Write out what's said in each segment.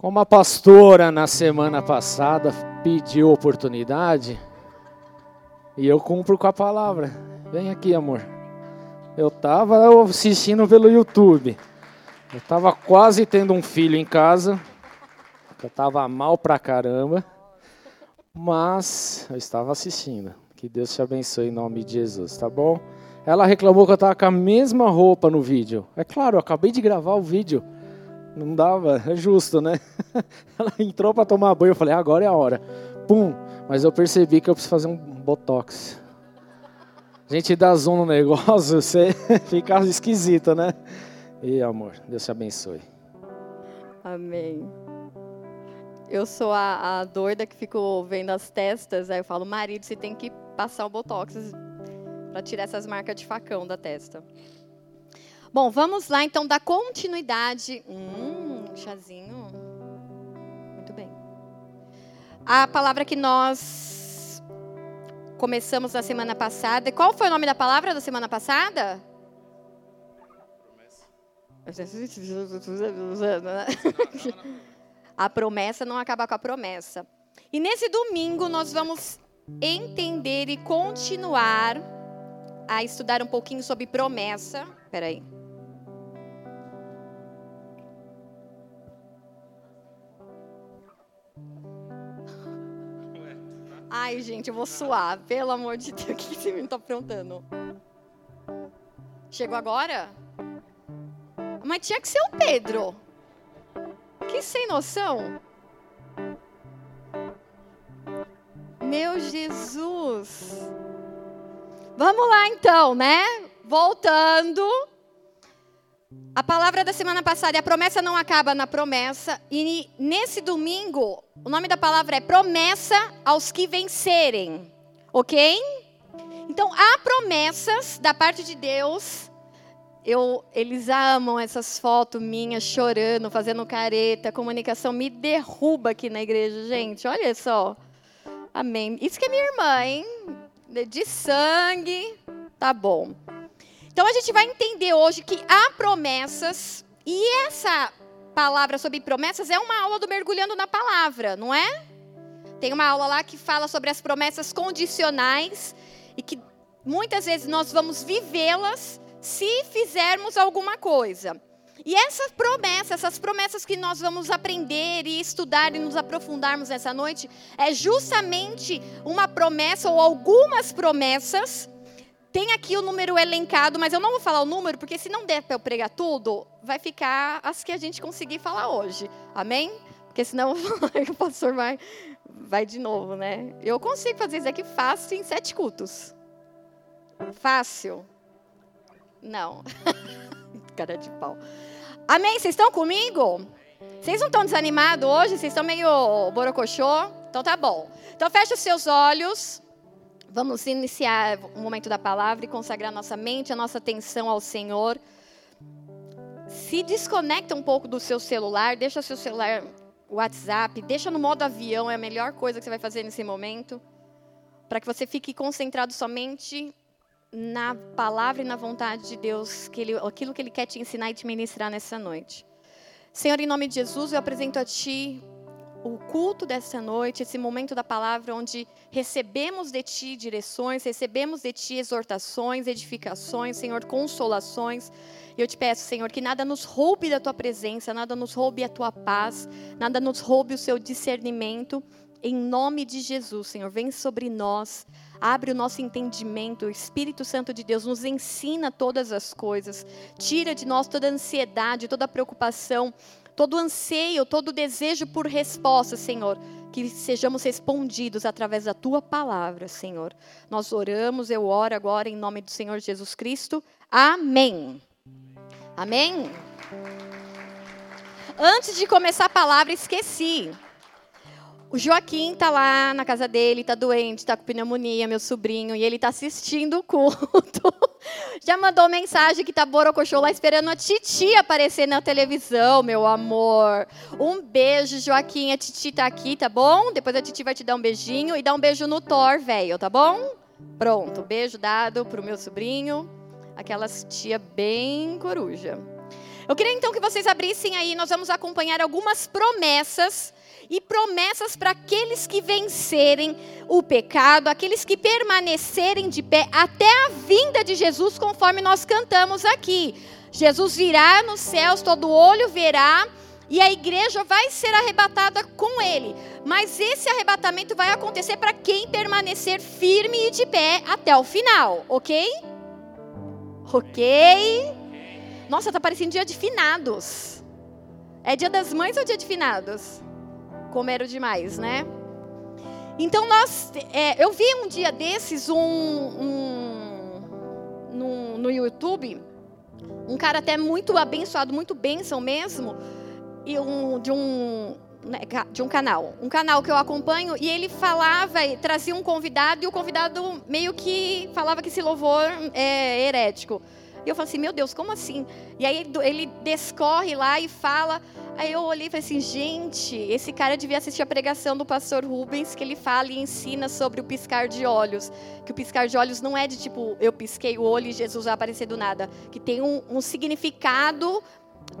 Como a pastora na semana passada pediu oportunidade, e eu cumpro com a palavra. Vem aqui, amor. Eu estava assistindo pelo YouTube. Eu estava quase tendo um filho em casa. Eu estava mal pra caramba. Mas eu estava assistindo. Que Deus te abençoe em nome de Jesus, tá bom? Ela reclamou que eu estava com a mesma roupa no vídeo. É claro, eu acabei de gravar o vídeo. Não dava, é justo, né? Ela entrou para tomar banho, eu falei, agora é a hora. Pum! Mas eu percebi que eu preciso fazer um botox. A gente dá zoom no negócio, você fica esquisito, né? E amor, Deus te abençoe. Amém. Eu sou a, a doida que fico vendo as testas, aí eu falo, marido, você tem que passar o botox para tirar essas marcas de facão da testa. Bom, vamos lá então dar continuidade. Hum, chazinho. Muito bem. A palavra que nós começamos na semana passada. Qual foi o nome da palavra da semana passada? A promessa não acaba com a promessa. E nesse domingo nós vamos entender e continuar a estudar um pouquinho sobre promessa. Peraí. Ai, gente, eu vou suar. Pelo amor de Deus, o que você me está aprontando? Chegou agora? Mas tinha que ser o Pedro. Que sem noção. Meu Jesus. Vamos lá então, né? Voltando. A palavra da semana passada, a promessa não acaba na promessa. E nesse domingo, o nome da palavra é promessa aos que vencerem. Ok? Então, há promessas da parte de Deus. Eu, eles amam essas fotos minhas chorando, fazendo careta. Comunicação me derruba aqui na igreja, gente. Olha só. Amém. Isso que é minha irmã, hein? De sangue. Tá bom. Então a gente vai entender hoje que há promessas e essa palavra sobre promessas é uma aula do mergulhando na palavra, não é? Tem uma aula lá que fala sobre as promessas condicionais e que muitas vezes nós vamos vivê-las se fizermos alguma coisa. E essa promessa, essas promessas que nós vamos aprender e estudar e nos aprofundarmos nessa noite, é justamente uma promessa ou algumas promessas tem aqui o número elencado, mas eu não vou falar o número, porque se não der para eu pregar tudo, vai ficar as que a gente conseguir falar hoje. Amém? Porque senão o pastor vai, vai de novo, né? Eu consigo fazer isso aqui fácil em sete cultos. Fácil? Não. Cara de pau. Amém? Vocês estão comigo? Vocês não estão desanimados hoje? Vocês estão meio borocochô? Então tá bom. Então fecha os seus olhos. Vamos iniciar o momento da palavra e consagrar nossa mente, a nossa atenção ao Senhor. Se desconecta um pouco do seu celular, deixa seu celular, WhatsApp, deixa no modo avião, é a melhor coisa que você vai fazer nesse momento, para que você fique concentrado somente na palavra e na vontade de Deus, que ele, aquilo que Ele quer te ensinar e te ministrar nessa noite. Senhor, em nome de Jesus, eu apresento a Ti o culto dessa noite, esse momento da palavra onde recebemos de Ti direções, recebemos de Ti exortações, edificações, Senhor, consolações. E eu te peço, Senhor, que nada nos roube da Tua presença, nada nos roube a Tua paz, nada nos roube o Seu discernimento. Em nome de Jesus, Senhor, vem sobre nós, abre o nosso entendimento, o Espírito Santo de Deus nos ensina todas as coisas, tira de nós toda ansiedade, toda preocupação, todo anseio, todo desejo por resposta, Senhor, que sejamos respondidos através da tua palavra, Senhor. Nós oramos, eu oro agora em nome do Senhor Jesus Cristo. Amém. Amém. Antes de começar a palavra, esqueci. O Joaquim tá lá na casa dele, tá doente, tá com pneumonia, meu sobrinho, e ele tá assistindo o culto. Já mandou mensagem que tá borocochô lá esperando a Titi aparecer na televisão, meu amor. Um beijo, Joaquim. A Titi tá aqui, tá bom? Depois a Titi vai te dar um beijinho e dar um beijo no Thor, velho, tá bom? Pronto, beijo dado pro meu sobrinho. Aquelas tia bem coruja. Eu queria então que vocês abrissem aí, nós vamos acompanhar algumas promessas e promessas para aqueles que vencerem o pecado, aqueles que permanecerem de pé até a vinda de Jesus, conforme nós cantamos aqui. Jesus virá nos céus, todo olho verá, e a igreja vai ser arrebatada com ele. Mas esse arrebatamento vai acontecer para quem permanecer firme e de pé até o final, ok? Ok? Nossa, tá parecendo dia de finados. É dia das mães ou dia de finados? Comeram demais, né? Então nós, é, eu vi um dia desses um, um no, no YouTube um cara até muito abençoado, muito bênção mesmo, e um, de um né, de um canal, um canal que eu acompanho, e ele falava, trazia um convidado, e o convidado meio que falava que esse louvor é herético. E eu falei assim, meu Deus, como assim? E aí ele descorre lá e fala. Aí eu olhei e falei assim, gente, esse cara devia assistir a pregação do pastor Rubens, que ele fala e ensina sobre o piscar de olhos. Que o piscar de olhos não é de tipo, eu pisquei o olho e Jesus vai aparecer do nada. Que tem um, um significado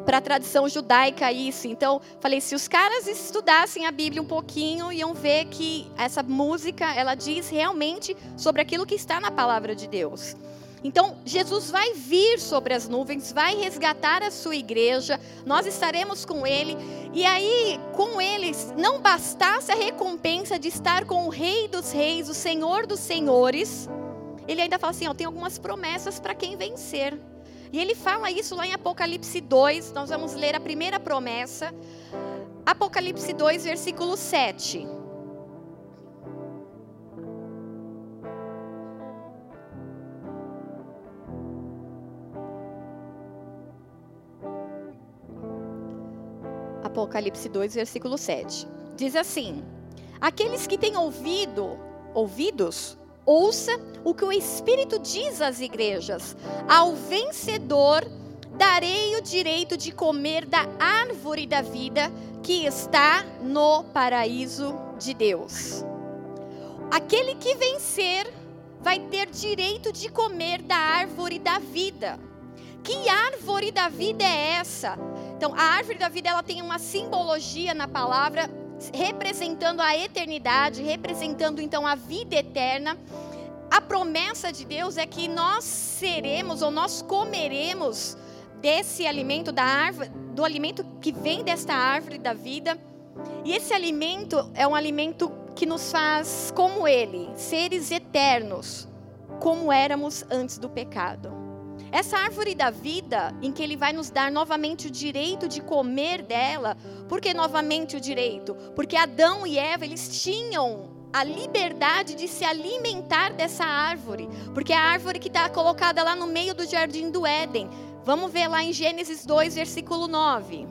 para a tradição judaica isso. Então, falei, se os caras estudassem a Bíblia um pouquinho, iam ver que essa música, ela diz realmente sobre aquilo que está na palavra de Deus. Então, Jesus vai vir sobre as nuvens, vai resgatar a sua igreja, nós estaremos com ele. E aí, com eles, não bastasse a recompensa de estar com o Rei dos Reis, o Senhor dos Senhores, ele ainda fala assim: ó, tem algumas promessas para quem vencer. E ele fala isso lá em Apocalipse 2, nós vamos ler a primeira promessa. Apocalipse 2, versículo 7. Apocalipse 2, versículo 7. Diz assim: Aqueles que têm ouvido, ouvidos, ouça o que o Espírito diz às igrejas. Ao vencedor darei o direito de comer da árvore da vida que está no paraíso de Deus. Aquele que vencer vai ter direito de comer da árvore da vida. Que árvore da vida é essa? Então, a árvore da vida ela tem uma simbologia na palavra representando a eternidade, representando então a vida eterna. A promessa de Deus é que nós seremos ou nós comeremos desse alimento da árvore, do alimento que vem desta árvore da vida. E esse alimento é um alimento que nos faz como ele, seres eternos, como éramos antes do pecado. Essa árvore da vida, em que Ele vai nos dar novamente o direito de comer dela, por que novamente o direito? Porque Adão e Eva, eles tinham a liberdade de se alimentar dessa árvore, porque é a árvore que está colocada lá no meio do jardim do Éden. Vamos ver lá em Gênesis 2, versículo 9.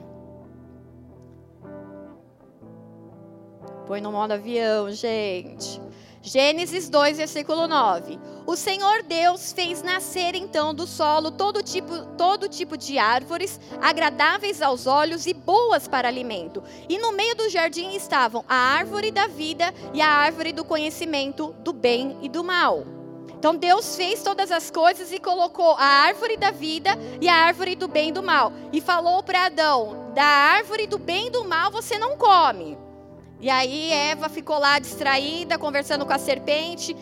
Põe no modo avião, gente. Gênesis 2, versículo 9. O Senhor Deus fez nascer então do solo todo tipo, todo tipo de árvores, agradáveis aos olhos e boas para alimento. E no meio do jardim estavam a árvore da vida e a árvore do conhecimento do bem e do mal. Então Deus fez todas as coisas e colocou a árvore da vida e a árvore do bem e do mal. E falou para Adão: da árvore do bem e do mal você não come. E aí Eva ficou lá distraída, conversando com a serpente,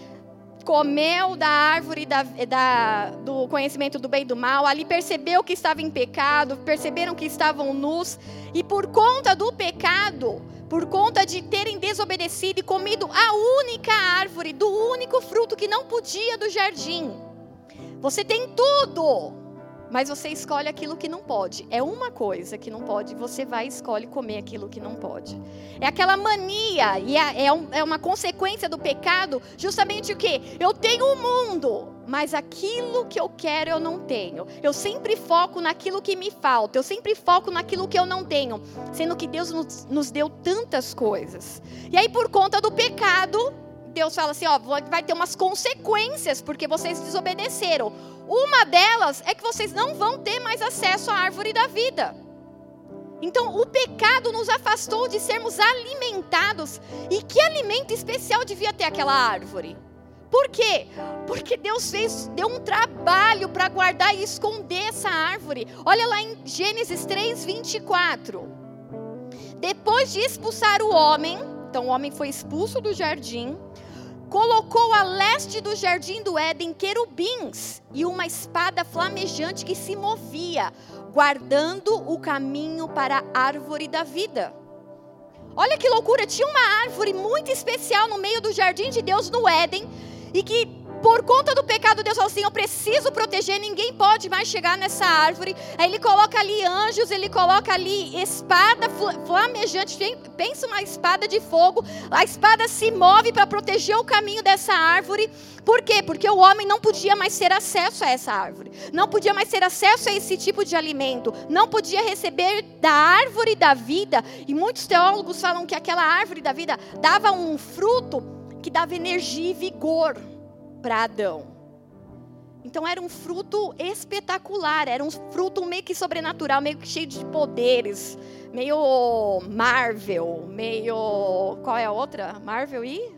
comeu da árvore da, da, do conhecimento do bem e do mal, ali percebeu que estava em pecado, perceberam que estavam nus, e por conta do pecado, por conta de terem desobedecido e comido a única árvore, do único fruto que não podia do jardim, você tem tudo, mas você escolhe aquilo que não pode. É uma coisa que não pode, você vai e escolhe comer aquilo que não pode. É aquela mania, e é, é, um, é uma consequência do pecado, justamente o que? Eu tenho o um mundo, mas aquilo que eu quero eu não tenho. Eu sempre foco naquilo que me falta, eu sempre foco naquilo que eu não tenho, sendo que Deus nos, nos deu tantas coisas. E aí, por conta do pecado, Deus fala assim: ó, vai ter umas consequências porque vocês desobedeceram. Uma delas é que vocês não vão ter mais acesso à árvore da vida. Então, o pecado nos afastou de sermos alimentados. E que alimento especial devia ter aquela árvore? Por quê? Porque Deus fez, deu um trabalho para guardar e esconder essa árvore. Olha lá em Gênesis 3, 24. Depois de expulsar o homem, então o homem foi expulso do jardim, colocou a leste do jardim do Éden querubins e uma espada flamejante que se movia, guardando o caminho para a árvore da vida. Olha que loucura, tinha uma árvore muito especial no meio do jardim de Deus no Éden e que por conta do pecado, Deus falou assim: Eu preciso proteger, ninguém pode mais chegar nessa árvore. Aí ele coloca ali anjos, ele coloca ali espada flamejante. Pensa uma espada de fogo. A espada se move para proteger o caminho dessa árvore. Por quê? Porque o homem não podia mais ter acesso a essa árvore. Não podia mais ter acesso a esse tipo de alimento. Não podia receber da árvore da vida. E muitos teólogos falam que aquela árvore da vida dava um fruto que dava energia e vigor para Adão. Então era um fruto espetacular, era um fruto meio que sobrenatural, meio que cheio de poderes, meio Marvel, meio qual é a outra? Marvel e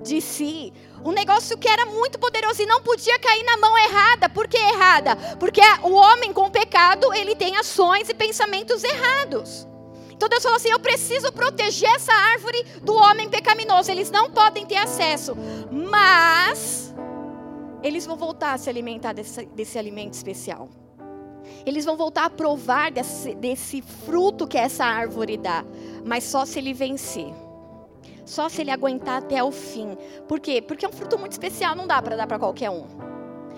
de si. Um negócio que era muito poderoso e não podia cair na mão errada. Por que errada? Porque o homem com pecado, ele tem ações e pensamentos errados. Então Deus falou assim: eu preciso proteger essa árvore do homem pecaminoso. Eles não podem ter acesso, mas eles vão voltar a se alimentar desse, desse alimento especial. Eles vão voltar a provar desse, desse fruto que essa árvore dá, mas só se ele vencer. Só se ele aguentar até o fim. Por quê? Porque é um fruto muito especial, não dá para dar para qualquer um.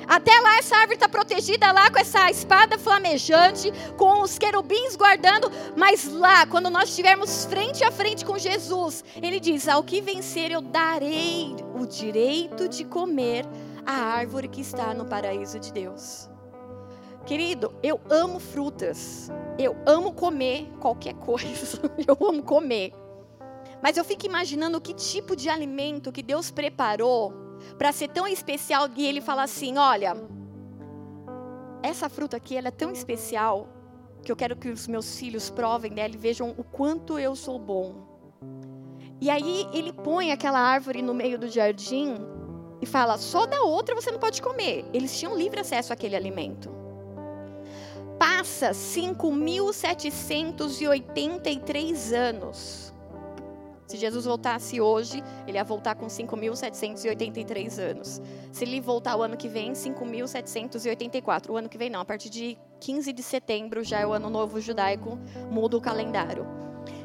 Até lá essa árvore está protegida lá com essa espada flamejante, com os querubins guardando, mas lá, quando nós estivermos frente a frente com Jesus, ele diz: Ao que vencer, eu darei o direito de comer a árvore que está no paraíso de Deus. Querido, eu amo frutas, eu amo comer qualquer coisa, eu amo comer. Mas eu fico imaginando que tipo de alimento que Deus preparou para ser tão especial e ele fala assim: olha, essa fruta aqui ela é tão especial que eu quero que os meus filhos provem dela e vejam o quanto eu sou bom. E aí ele põe aquela árvore no meio do jardim e fala: só da outra você não pode comer. Eles tinham livre acesso àquele alimento. Passa 5.783 anos se Jesus voltasse hoje, ele ia voltar com 5.783 anos. Se ele voltar o ano que vem, 5.784. O ano que vem não, a partir de 15 de setembro já é o ano novo judaico, muda o calendário.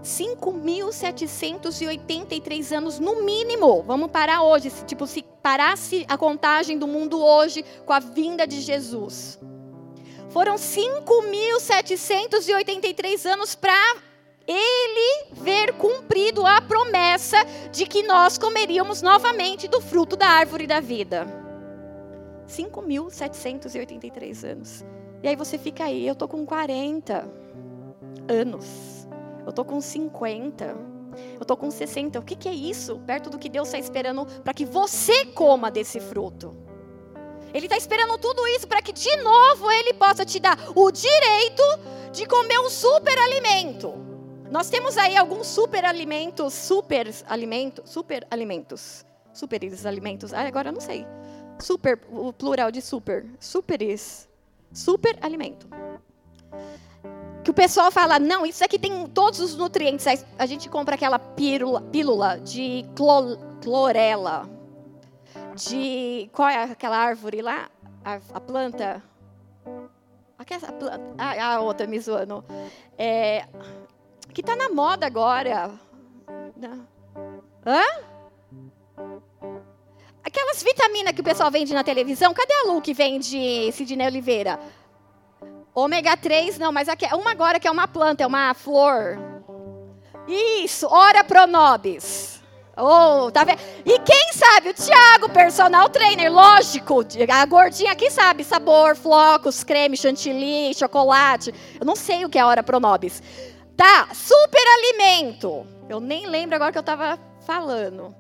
5.783 anos no mínimo. Vamos parar hoje, tipo se parasse a contagem do mundo hoje com a vinda de Jesus. Foram 5.783 anos para ele ver cumprido a promessa de que nós comeríamos novamente do fruto da árvore da vida. 5.783 anos. E aí você fica aí, eu tô com 40 anos. Eu tô com 50. Eu tô com 60. O que, que é isso? Perto do que Deus está esperando para que você coma desse fruto. Ele está esperando tudo isso para que de novo Ele possa te dar o direito de comer um super alimento. Nós temos aí alguns super alimentos, super alimentos, super alimentos, superes alimentos. Ah, agora eu não sei. Super, o plural de super, superes, super alimento. Que o pessoal fala, não, isso aqui tem todos os nutrientes. A gente compra aquela pílula, pílula de clor, clorela, de qual é aquela árvore lá? A, a planta? Aquela planta, a, a outra me zoando. É, que está na moda agora. Hã? Aquelas vitaminas que o pessoal vende na televisão, cadê a Lu que vende Sidney Oliveira? Ômega 3, não, mas aqui, uma agora que é uma planta, é uma flor. Isso, ora pronobis. Oh, tá vendo? E quem sabe? O Thiago, personal trainer, lógico. A gordinha aqui sabe sabor, flocos, creme, chantilly, chocolate. Eu não sei o que é ora pronobis. Tá, super alimento. Eu nem lembro agora que eu estava falando.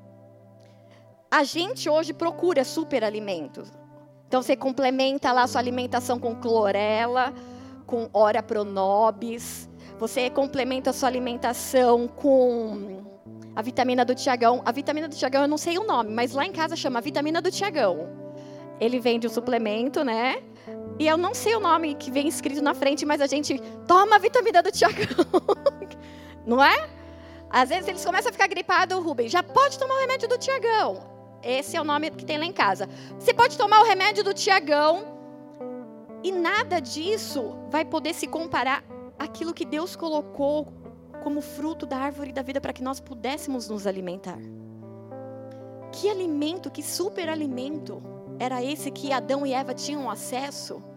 A gente hoje procura super alimentos. Então você complementa lá a sua alimentação com clorela, com ora pronobis. Você complementa a sua alimentação com A vitamina do Tiagão. A vitamina do Tiagão eu não sei o nome, mas lá em casa chama vitamina do Tiagão. Ele vende um suplemento, né? E eu não sei o nome que vem escrito na frente, mas a gente toma a vitamina do Tiagão. não é? Às vezes eles começam a ficar gripados, Rubem, já pode tomar o remédio do Tiagão. Esse é o nome que tem lá em casa. Você pode tomar o remédio do Tiagão e nada disso vai poder se comparar àquilo que Deus colocou como fruto da árvore da vida para que nós pudéssemos nos alimentar. Que alimento, que superalimento era esse que Adão e Eva tinham acesso?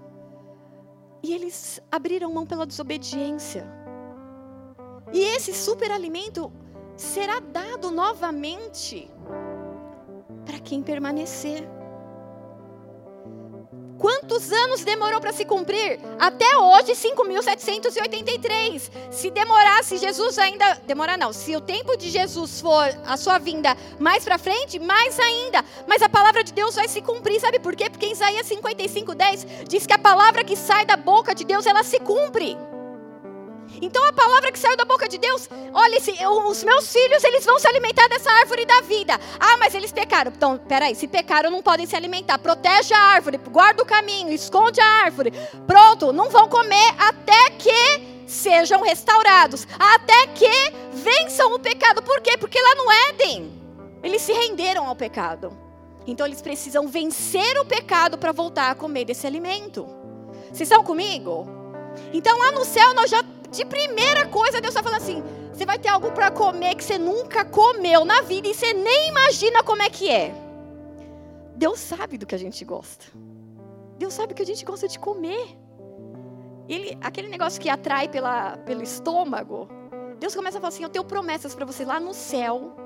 E eles abriram mão pela desobediência. E esse superalimento será dado novamente para quem permanecer. Quantos anos demorou para se cumprir? Até hoje, 5.783. Se demorasse, Jesus ainda. Demorar não. Se o tempo de Jesus for a sua vinda mais para frente, mais ainda. Mas a palavra de Deus vai se cumprir. Sabe por quê? Porque Isaías 55,10 diz que a palavra que sai da boca de Deus, ela se cumpre. Então a palavra que saiu da boca de Deus, olha, os meus filhos, eles vão se alimentar dessa árvore da vida. Ah, mas eles pecaram. Então, peraí, se pecaram, não podem se alimentar. Protege a árvore, guarda o caminho, esconde a árvore. Pronto, não vão comer até que sejam restaurados, até que vençam o pecado. Por quê? Porque lá no Éden, eles se renderam ao pecado. Então eles precisam vencer o pecado para voltar a comer desse alimento. Vocês estão comigo? Então lá no céu nós já de primeira coisa, Deus está falando assim: você vai ter algo para comer que você nunca comeu na vida e você nem imagina como é que é. Deus sabe do que a gente gosta. Deus sabe que a gente gosta de comer. Ele, aquele negócio que atrai pela, pelo estômago. Deus começa a falar assim: Eu tenho promessas para vocês lá no céu.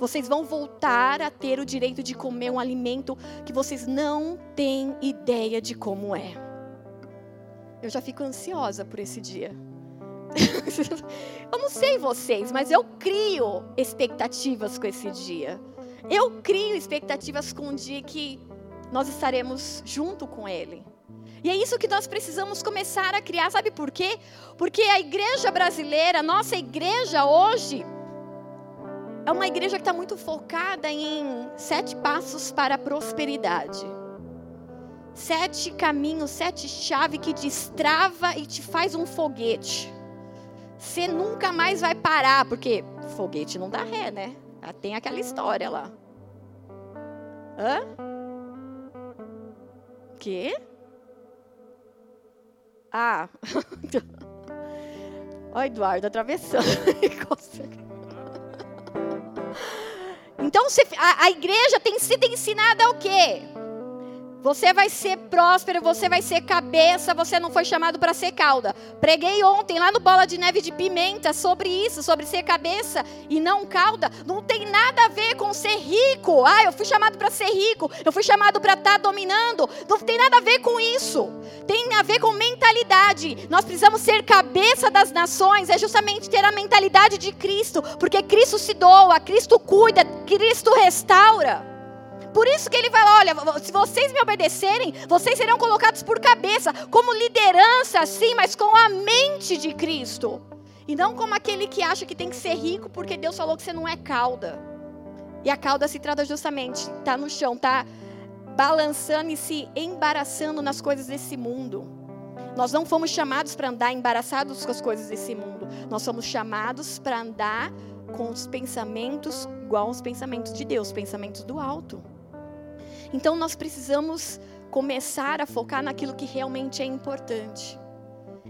Vocês vão voltar a ter o direito de comer um alimento que vocês não têm ideia de como é. Eu já fico ansiosa por esse dia. eu não sei vocês, mas eu crio expectativas com esse dia. Eu crio expectativas com o dia que nós estaremos junto com Ele. E é isso que nós precisamos começar a criar, sabe por quê? Porque a igreja brasileira, nossa igreja hoje, é uma igreja que está muito focada em sete passos para a prosperidade. Sete caminhos, sete chaves que destrava e te faz um foguete. Você nunca mais vai parar, porque foguete não dá ré, né? Tem aquela história lá. Hã? Quê? Ah. Ó, Eduardo, atravessando. então, a, a igreja tem sido ensinada o quê? Você vai ser próspero, você vai ser cabeça, você não foi chamado para ser cauda. Preguei ontem lá no Bola de Neve de Pimenta sobre isso, sobre ser cabeça e não cauda. Não tem nada a ver com ser rico. Ah, eu fui chamado para ser rico, eu fui chamado para estar tá dominando. Não tem nada a ver com isso. Tem a ver com mentalidade. Nós precisamos ser cabeça das nações, é justamente ter a mentalidade de Cristo, porque Cristo se doa, Cristo cuida, Cristo restaura. Por isso que ele fala: olha, se vocês me obedecerem, vocês serão colocados por cabeça, como liderança, sim, mas com a mente de Cristo. E não como aquele que acha que tem que ser rico porque Deus falou que você não é cauda. E a cauda se trata justamente, está no chão, está balançando e se embaraçando nas coisas desse mundo. Nós não fomos chamados para andar embaraçados com as coisas desse mundo. Nós somos chamados para andar com os pensamentos igual aos pensamentos de Deus, pensamentos do alto. Então nós precisamos começar a focar naquilo que realmente é importante.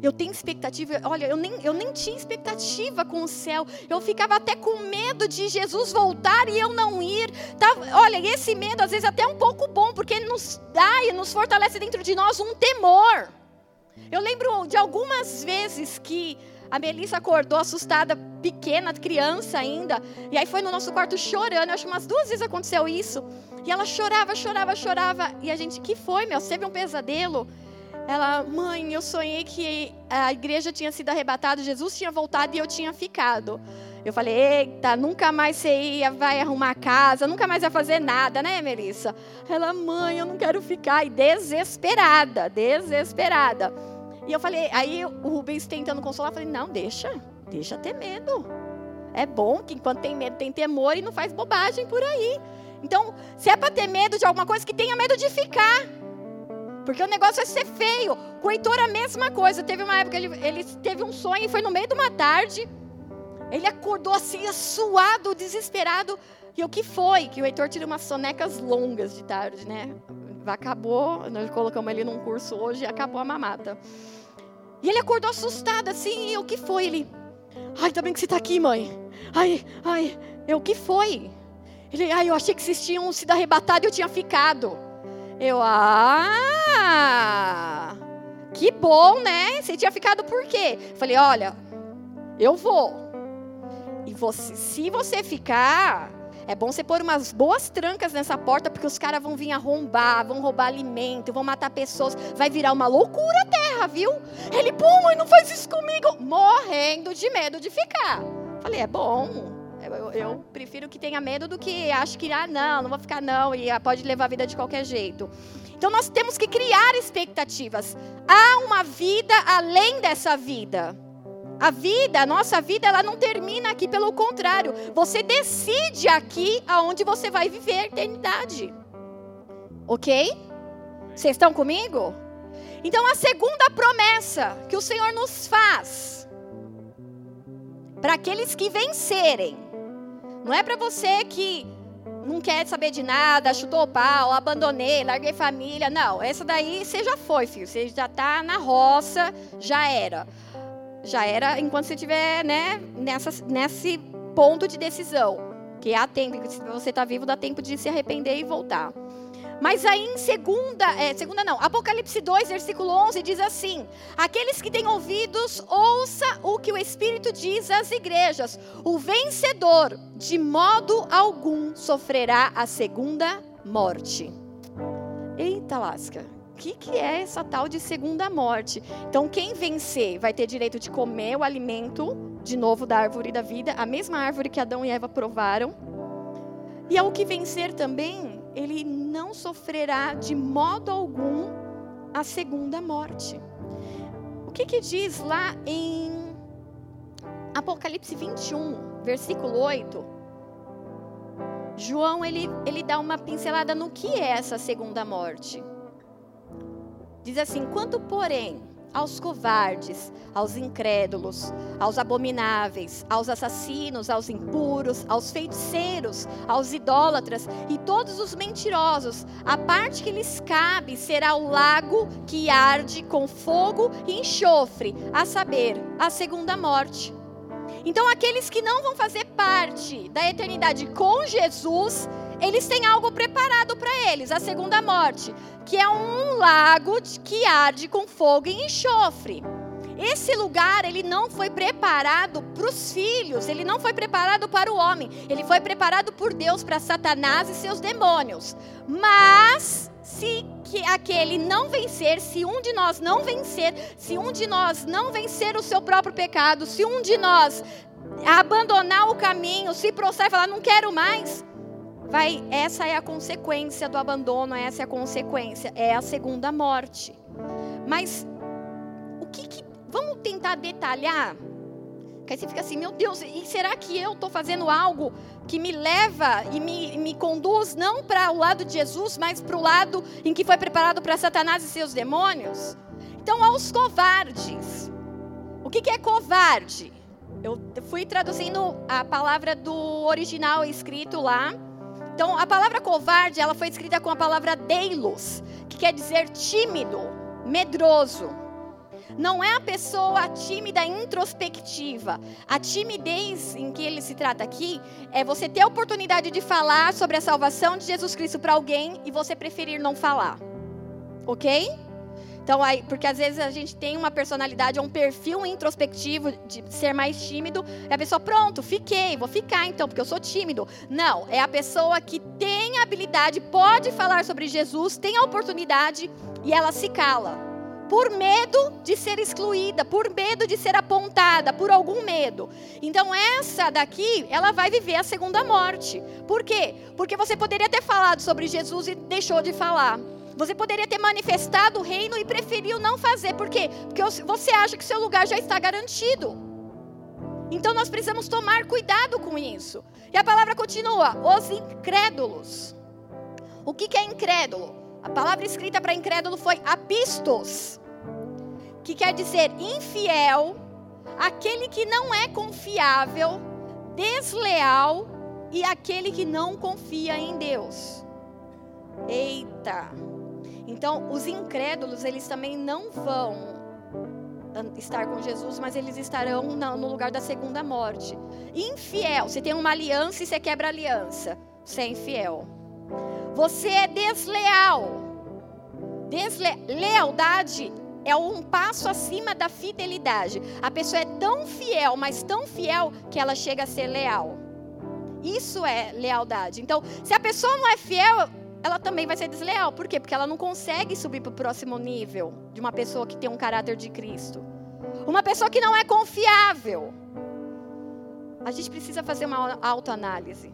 Eu tenho expectativa, olha, eu nem, eu nem tinha expectativa com o céu. Eu ficava até com medo de Jesus voltar e eu não ir. Tá, olha, esse medo às vezes até é um pouco bom, porque nos dá e nos fortalece dentro de nós um temor. Eu lembro de algumas vezes que a Melissa acordou assustada, pequena, criança ainda. E aí foi no nosso quarto chorando. Eu acho que umas duas vezes aconteceu isso. E ela chorava, chorava, chorava. E a gente, que foi, meu? Teve um pesadelo? Ela, mãe, eu sonhei que a igreja tinha sido arrebatada, Jesus tinha voltado e eu tinha ficado. Eu falei, eita, nunca mais você ia, vai arrumar casa, nunca mais vai fazer nada, né, Melissa? Ela, mãe, eu não quero ficar. E desesperada, desesperada. E eu falei, aí o Rubens tentando consolar, eu falei, não, deixa, deixa ter medo. É bom que enquanto tem medo tem temor e não faz bobagem por aí. Então, se é para ter medo de alguma coisa, que tenha medo de ficar. Porque o negócio vai ser feio. Com o Heitor a mesma coisa. Teve uma época, ele, ele teve um sonho e foi no meio de uma tarde. Ele acordou assim, suado, desesperado. E o que foi? Que o Heitor tira umas sonecas longas de tarde, né? Acabou, nós colocamos ele num curso hoje e acabou a mamata. E ele acordou assustado assim, e o que foi? Ele, ai, tá bem que você tá aqui, mãe. Ai, ai, eu, o que foi? Ele, ai, eu achei que vocês tinham sido arrebatados e eu tinha ficado. Eu, ah, que bom, né? Você tinha ficado por quê? Falei, olha, eu vou. E você, se você ficar, é bom você pôr umas boas trancas nessa porta, porque os caras vão vir arrombar, vão roubar alimento, vão matar pessoas. Vai virar uma loucura a terra, viu? Ele, pô, mãe, não faz isso comigo. Morrendo de medo de ficar. Falei, é bom. Eu, eu, prefiro que tenha medo do que acho que, ah, não, não vou ficar não, e ah, pode levar a vida de qualquer jeito. Então nós temos que criar expectativas. Há uma vida além dessa vida. A vida, a nossa vida, ela não termina aqui, pelo contrário. Você decide aqui aonde você vai viver a eternidade. Ok? Vocês estão comigo? Então, a segunda promessa que o Senhor nos faz para aqueles que vencerem, não é para você que não quer saber de nada, chutou o pau, abandonei, larguei família. Não, essa daí você já foi, filho. Você já está na roça, já era já era enquanto você estiver né, nesse ponto de decisão. Que há tempo, se você está vivo, dá tempo de se arrepender e voltar. Mas aí em segunda, é, segunda não, Apocalipse 2, versículo 11 diz assim: Aqueles que têm ouvidos, ouça o que o Espírito diz às igrejas. O vencedor, de modo algum, sofrerá a segunda morte. Eita lasca, que, que é essa tal de segunda morte. Então, quem vencer vai ter direito de comer o alimento, de novo, da árvore da vida, a mesma árvore que Adão e Eva provaram. E ao que vencer também, ele não sofrerá de modo algum a segunda morte. O que, que diz lá em Apocalipse 21, versículo 8? João ele, ele dá uma pincelada no que é essa segunda morte. Diz assim: quanto, porém, aos covardes, aos incrédulos, aos abomináveis, aos assassinos, aos impuros, aos feiticeiros, aos idólatras e todos os mentirosos, a parte que lhes cabe será o lago que arde com fogo e enxofre, a saber, a segunda morte. Então, aqueles que não vão fazer parte da eternidade com Jesus, eles têm algo preparado para eles, a segunda morte, que é um lago que arde com fogo e enxofre. Esse lugar, ele não foi preparado para os filhos, ele não foi preparado para o homem, ele foi preparado por Deus para Satanás e seus demônios. Mas, se que aquele não vencer, se um de nós não vencer, se um de nós não vencer o seu próprio pecado, se um de nós abandonar o caminho, se prostrar e falar, não quero mais, vai, essa é a consequência do abandono, essa é a consequência, é a segunda morte. Mas o que, que vamos tentar detalhar? Que aí você fica assim, meu Deus, e será que eu estou fazendo algo que me leva e me, me conduz não para o lado de Jesus, mas para o lado em que foi preparado para Satanás e seus demônios? Então, aos covardes. O que, que é covarde? Eu fui traduzindo a palavra do original escrito lá. Então, a palavra covarde, ela foi escrita com a palavra deilos, que quer dizer tímido, medroso. Não é a pessoa tímida introspectiva. A timidez em que ele se trata aqui é você ter a oportunidade de falar sobre a salvação de Jesus Cristo para alguém e você preferir não falar. OK? Então, aí, porque às vezes a gente tem uma personalidade, um perfil introspectivo de ser mais tímido, e a pessoa, pronto, fiquei, vou ficar então, porque eu sou tímido. Não, é a pessoa que tem habilidade, pode falar sobre Jesus, tem a oportunidade e ela se cala. Por medo de ser excluída, por medo de ser apontada, por algum medo. Então, essa daqui, ela vai viver a segunda morte. Por quê? Porque você poderia ter falado sobre Jesus e deixou de falar. Você poderia ter manifestado o reino e preferiu não fazer. Por quê? Porque você acha que seu lugar já está garantido. Então nós precisamos tomar cuidado com isso. E a palavra continua: os incrédulos. O que, que é incrédulo? A palavra escrita para incrédulo foi apistos, que quer dizer infiel, aquele que não é confiável, desleal e aquele que não confia em Deus. Eita! Então, os incrédulos, eles também não vão estar com Jesus, mas eles estarão no lugar da segunda morte. Infiel, você tem uma aliança e você quebra a aliança. Você é infiel. Você é desleal. Deslealdade é um passo acima da fidelidade. A pessoa é tão fiel, mas tão fiel que ela chega a ser leal. Isso é lealdade. Então, se a pessoa não é fiel, ela também vai ser desleal. Por quê? Porque ela não consegue subir para o próximo nível de uma pessoa que tem um caráter de Cristo. Uma pessoa que não é confiável. A gente precisa fazer uma autoanálise.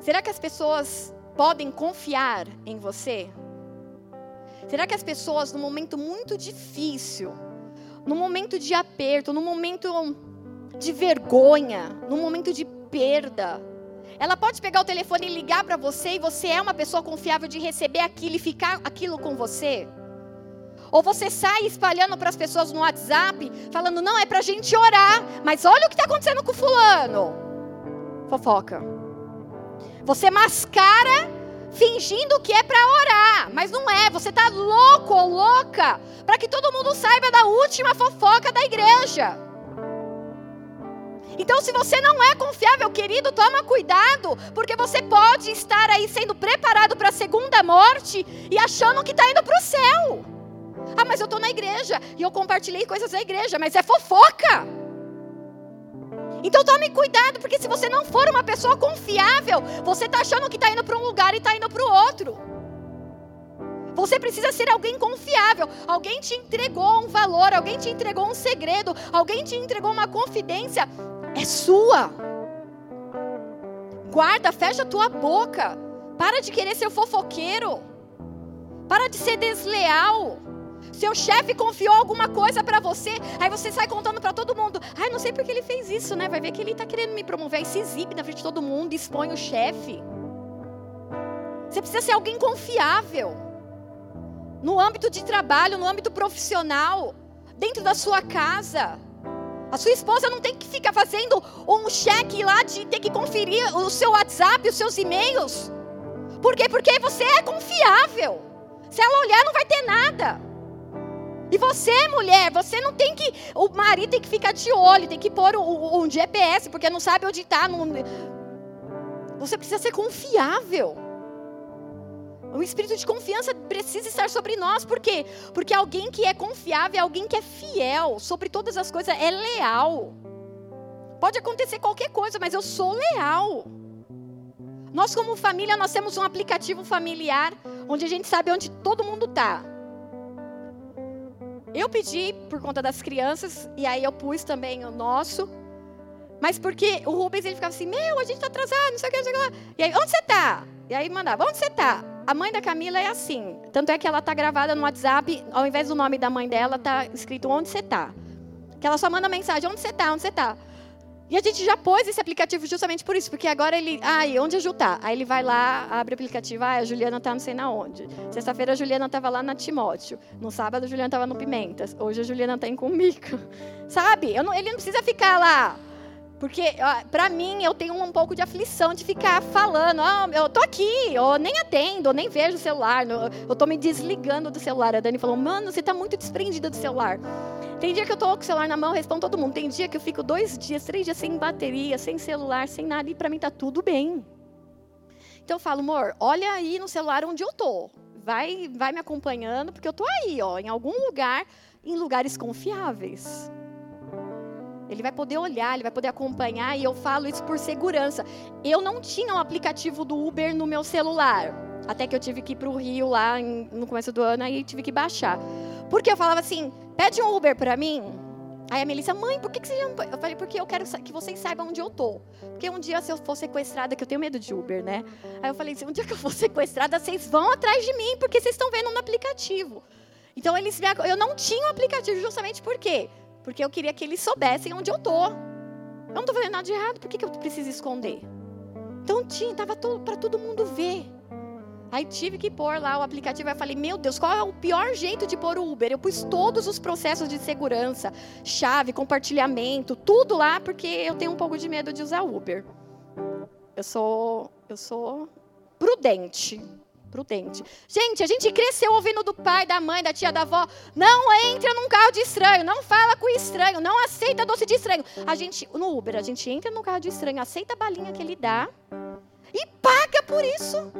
Será que as pessoas podem confiar em você? Será que as pessoas, num momento muito difícil, num momento de aperto, num momento de vergonha, num momento de perda, ela pode pegar o telefone e ligar para você e você é uma pessoa confiável de receber aquilo e ficar aquilo com você? Ou você sai espalhando para as pessoas no WhatsApp, falando, não, é para a gente orar, mas olha o que está acontecendo com fulano. Fofoca. Você mascara fingindo que é para orar, mas não é. Você está louco ou louca para que todo mundo saiba da última fofoca da igreja. Então, se você não é confiável, querido, toma cuidado, porque você pode estar aí sendo preparado para a segunda morte e achando que está indo para o céu. Ah, mas eu estou na igreja e eu compartilhei coisas da igreja, mas é fofoca. Então tome cuidado, porque se você não for uma pessoa confiável, você está achando que está indo para um lugar e está indo para o outro. Você precisa ser alguém confiável. Alguém te entregou um valor, alguém te entregou um segredo, alguém te entregou uma confidência é sua. Guarda, fecha a tua boca. Para de querer ser fofoqueiro. Para de ser desleal. Seu chefe confiou alguma coisa para você, aí você sai contando para todo mundo. Ai, não sei porque ele fez isso, né? Vai ver que ele está querendo me promover. Aí se exibe na frente de todo mundo, expõe o chefe. Você precisa ser alguém confiável. No âmbito de trabalho, no âmbito profissional, dentro da sua casa. A sua esposa não tem que ficar fazendo um cheque lá de ter que conferir o seu WhatsApp, os seus e-mails. Por quê? Porque você é confiável. Se ela olhar, não vai ter nada. E você, mulher, você não tem que. O marido tem que ficar de olho, tem que pôr um GPS, porque não sabe onde está. Você precisa ser confiável. O espírito de confiança precisa estar sobre nós, por quê? Porque alguém que é confiável, alguém que é fiel sobre todas as coisas, é leal. Pode acontecer qualquer coisa, mas eu sou leal. Nós, como família, nós temos um aplicativo familiar onde a gente sabe onde todo mundo está. Eu pedi por conta das crianças, e aí eu pus também o nosso. Mas porque o Rubens ele ficava assim: Meu, a gente está atrasado, não sei o que, não sei o que lá. E aí, onde você está? E aí mandava: Onde você está? A mãe da Camila é assim. Tanto é que ela está gravada no WhatsApp, ao invés do nome da mãe dela, está escrito onde você está. Que ela só manda mensagem, onde você está, onde você está. E a gente já pôs esse aplicativo justamente por isso, porque agora ele, ai, onde a Ju tá? Aí ele vai lá, abre o aplicativo, ah, a Juliana tá não sei na onde. Sexta-feira a Juliana estava lá na Timóteo. No sábado a Juliana estava no Pimentas. Hoje a Juliana está em Comica. Sabe? Não, ele não precisa ficar lá porque para mim eu tenho um pouco de aflição de ficar falando, ah, eu tô aqui, eu nem atendo, eu nem vejo o celular, eu tô me desligando do celular. A Dani falou, mano, você tá muito desprendida do celular. Tem dia que eu tô com o celular na mão, respondo todo mundo. Tem dia que eu fico dois dias, três dias sem bateria, sem celular, sem nada, e para mim tá tudo bem. Então eu falo, amor, olha aí no celular onde eu tô. Vai, vai me acompanhando, porque eu tô aí, ó, em algum lugar, em lugares confiáveis. Ele vai poder olhar, ele vai poder acompanhar, e eu falo isso por segurança. Eu não tinha um aplicativo do Uber no meu celular. Até que eu tive que ir para o Rio lá no começo do ano, aí tive que baixar. Porque eu falava assim: pede um Uber para mim. Aí a Melissa, mãe, por que, que você não. Eu falei, porque eu quero que vocês saibam onde eu tô. Porque um dia, se eu for sequestrada, que eu tenho medo de Uber, né? Aí eu falei assim: um dia que eu for sequestrada, vocês vão atrás de mim, porque vocês estão vendo no aplicativo. Então eles me... eu não tinha um aplicativo justamente por quê? Porque eu queria que eles soubessem onde eu tô. Eu não estou fazendo nada de errado, por que, que eu preciso esconder? Então tinha, estava para todo mundo ver. Aí tive que pôr lá o aplicativo. Eu falei, meu Deus, qual é o pior jeito de pôr o Uber? Eu pus todos os processos de segurança, chave, compartilhamento, tudo lá, porque eu tenho um pouco de medo de usar Uber. Eu sou, eu sou prudente. Prudente. Gente, a gente cresceu ouvindo do pai, da mãe, da tia, da avó. Não entra num carro de estranho, não fala com estranho, não aceita doce de estranho. A gente, no Uber, a gente entra no carro de estranho, aceita a balinha que ele dá e paga por isso.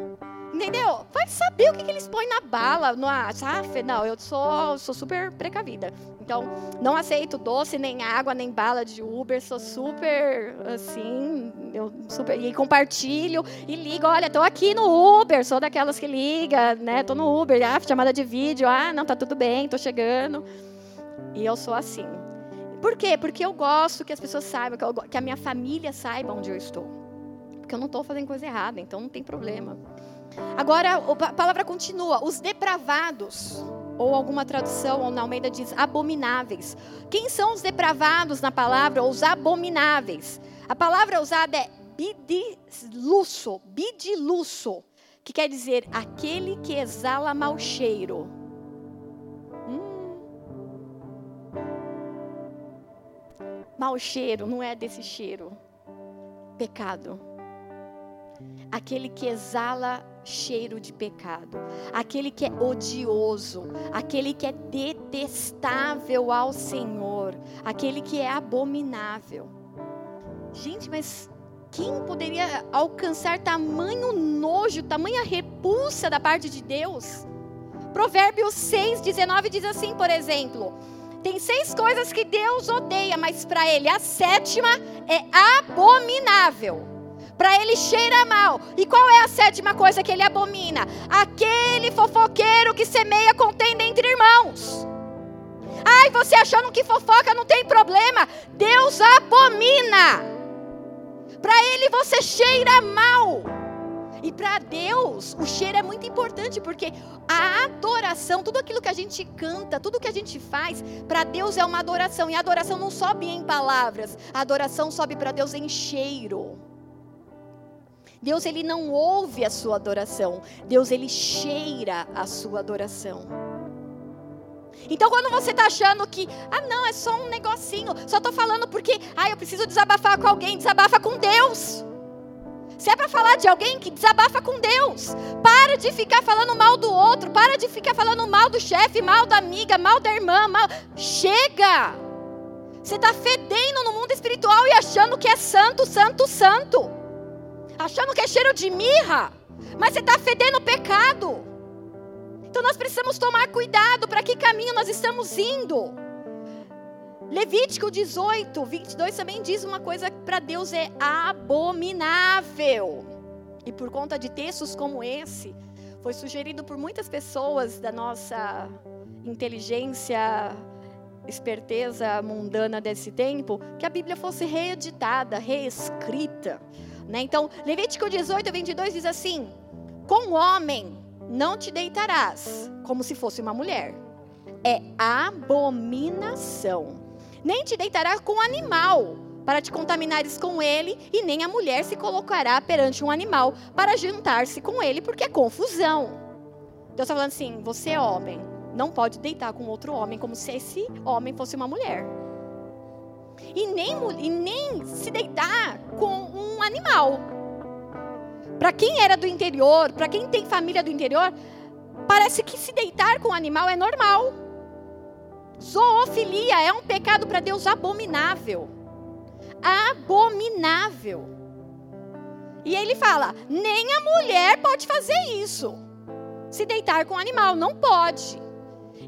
Entendeu? Vai saber o que, que eles põem na bala, no açafé. Não, eu sou, sou super precavida. Então, não aceito doce, nem água, nem bala de Uber. Sou super, assim, eu super... E compartilho e ligo. Olha, tô aqui no Uber. Sou daquelas que liga, né? Tô no Uber. Ah, chamada de vídeo. Ah, não, tá tudo bem, tô chegando. E eu sou assim. Por quê? Porque eu gosto que as pessoas saibam, que, eu, que a minha família saiba onde eu estou. Porque eu não estou fazendo coisa errada, então não tem problema. Agora, a palavra continua. Os depravados, ou alguma tradução, ou na Almeida diz abomináveis. Quem são os depravados na palavra, ou os abomináveis? A palavra usada é bidiluço, bidiluço, que quer dizer aquele que exala mau cheiro. Hum. Mau cheiro, não é desse cheiro. Pecado. Aquele que exala cheiro de pecado, aquele que é odioso, aquele que é detestável ao Senhor, aquele que é abominável. Gente, mas quem poderia alcançar tamanho nojo, tamanha repulsa da parte de Deus? Provérbios 6, 19 diz assim, por exemplo: tem seis coisas que Deus odeia, mas para Ele a sétima é abominável para ele cheira mal. E qual é a sétima coisa que ele abomina? Aquele fofoqueiro que semeia contenda entre irmãos. Ai, você achando que fofoca não tem problema? Deus abomina. Para ele você cheira mal. E para Deus, o cheiro é muito importante, porque a adoração, tudo aquilo que a gente canta, tudo que a gente faz, para Deus é uma adoração. E a adoração não sobe em palavras, a adoração sobe para Deus em cheiro. Deus ele não ouve a sua adoração. Deus ele cheira a sua adoração. Então, quando você está achando que, ah, não, é só um negocinho, só estou falando porque, ah, eu preciso desabafar com alguém, desabafa com Deus. Se é para falar de alguém que desabafa com Deus, para de ficar falando mal do outro, para de ficar falando mal do chefe, mal da amiga, mal da irmã, mal. Chega! Você está fedendo no mundo espiritual e achando que é santo, santo, santo achando que é cheiro de mirra, mas você está fedendo pecado. Então nós precisamos tomar cuidado para que caminho nós estamos indo. Levítico 18, 22 também diz uma coisa que para Deus é abominável. E por conta de textos como esse, foi sugerido por muitas pessoas da nossa inteligência, esperteza mundana desse tempo, que a Bíblia fosse reeditada, reescrita. Né? Então, Levítico 18, 22 diz assim: Com homem não te deitarás, como se fosse uma mulher. É abominação. Nem te deitarás com animal, para te contaminares com ele, e nem a mulher se colocará perante um animal para juntar-se com ele, porque é confusão. Deus está falando assim: você é homem, não pode deitar com outro homem, como se esse homem fosse uma mulher e nem, e nem se deitar com um animal. Para quem era do interior, para quem tem família do interior, parece que se deitar com um animal é normal. Zoofilia é um pecado para Deus abominável. Abominável. E ele fala: nem a mulher pode fazer isso. Se deitar com um animal, não pode.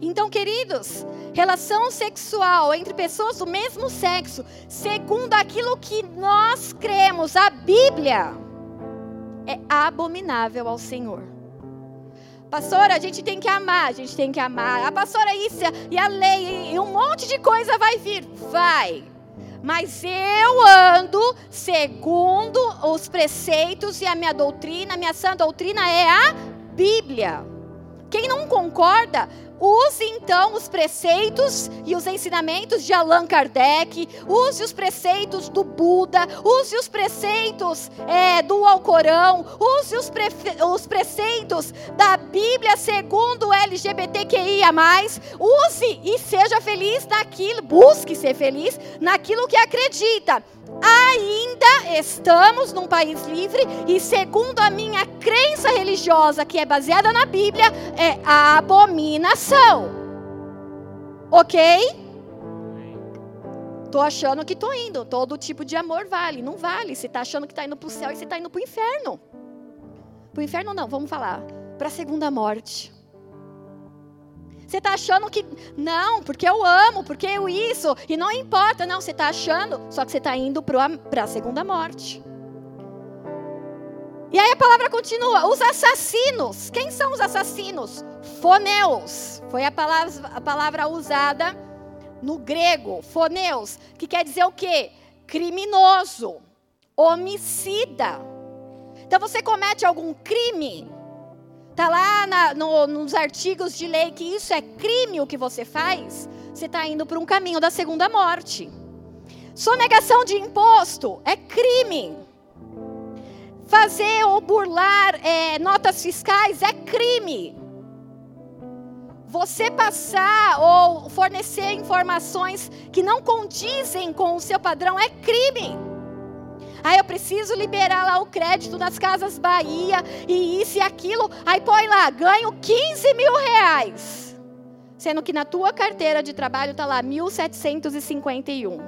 Então, queridos, relação sexual entre pessoas do mesmo sexo, segundo aquilo que nós cremos, a Bíblia, é abominável ao Senhor. Pastora, a gente tem que amar, a gente tem que amar. A pastora isso e a lei e um monte de coisa vai vir, vai. Mas eu ando segundo os preceitos e a minha doutrina, a minha sã doutrina é a Bíblia. Quem não concorda, Use então os preceitos e os ensinamentos de Allan Kardec, use os preceitos do Buda, use os preceitos é, do Alcorão, use os, os preceitos da Bíblia segundo LGBTQIA. Use e seja feliz naquilo, busque ser feliz naquilo que acredita. Ainda estamos num país livre e, segundo a minha crença religiosa, que é baseada na Bíblia, é abominação. Ok? Tô achando que tô indo. Todo tipo de amor vale. Não vale. Você tá achando que tá indo para o céu e você tá indo para o inferno. Para o inferno não, vamos falar. Para a segunda morte. Você está achando que não, porque eu amo, porque eu isso, e não importa, não, você está achando, só que você está indo para a segunda morte. E aí a palavra continua: os assassinos. Quem são os assassinos? Foneus. Foi a palavra, a palavra usada no grego, foneus, que quer dizer o quê? Criminoso, homicida. Então você comete algum crime, Está lá na, no, nos artigos de lei que isso é crime o que você faz, você está indo para um caminho da segunda morte. Sonegação de imposto é crime. Fazer ou burlar é, notas fiscais é crime. Você passar ou fornecer informações que não condizem com o seu padrão é crime. Ah, eu preciso liberar lá o crédito das Casas Bahia e isso e aquilo. Aí põe lá, ganho 15 mil reais. Sendo que na tua carteira de trabalho está lá 1.751.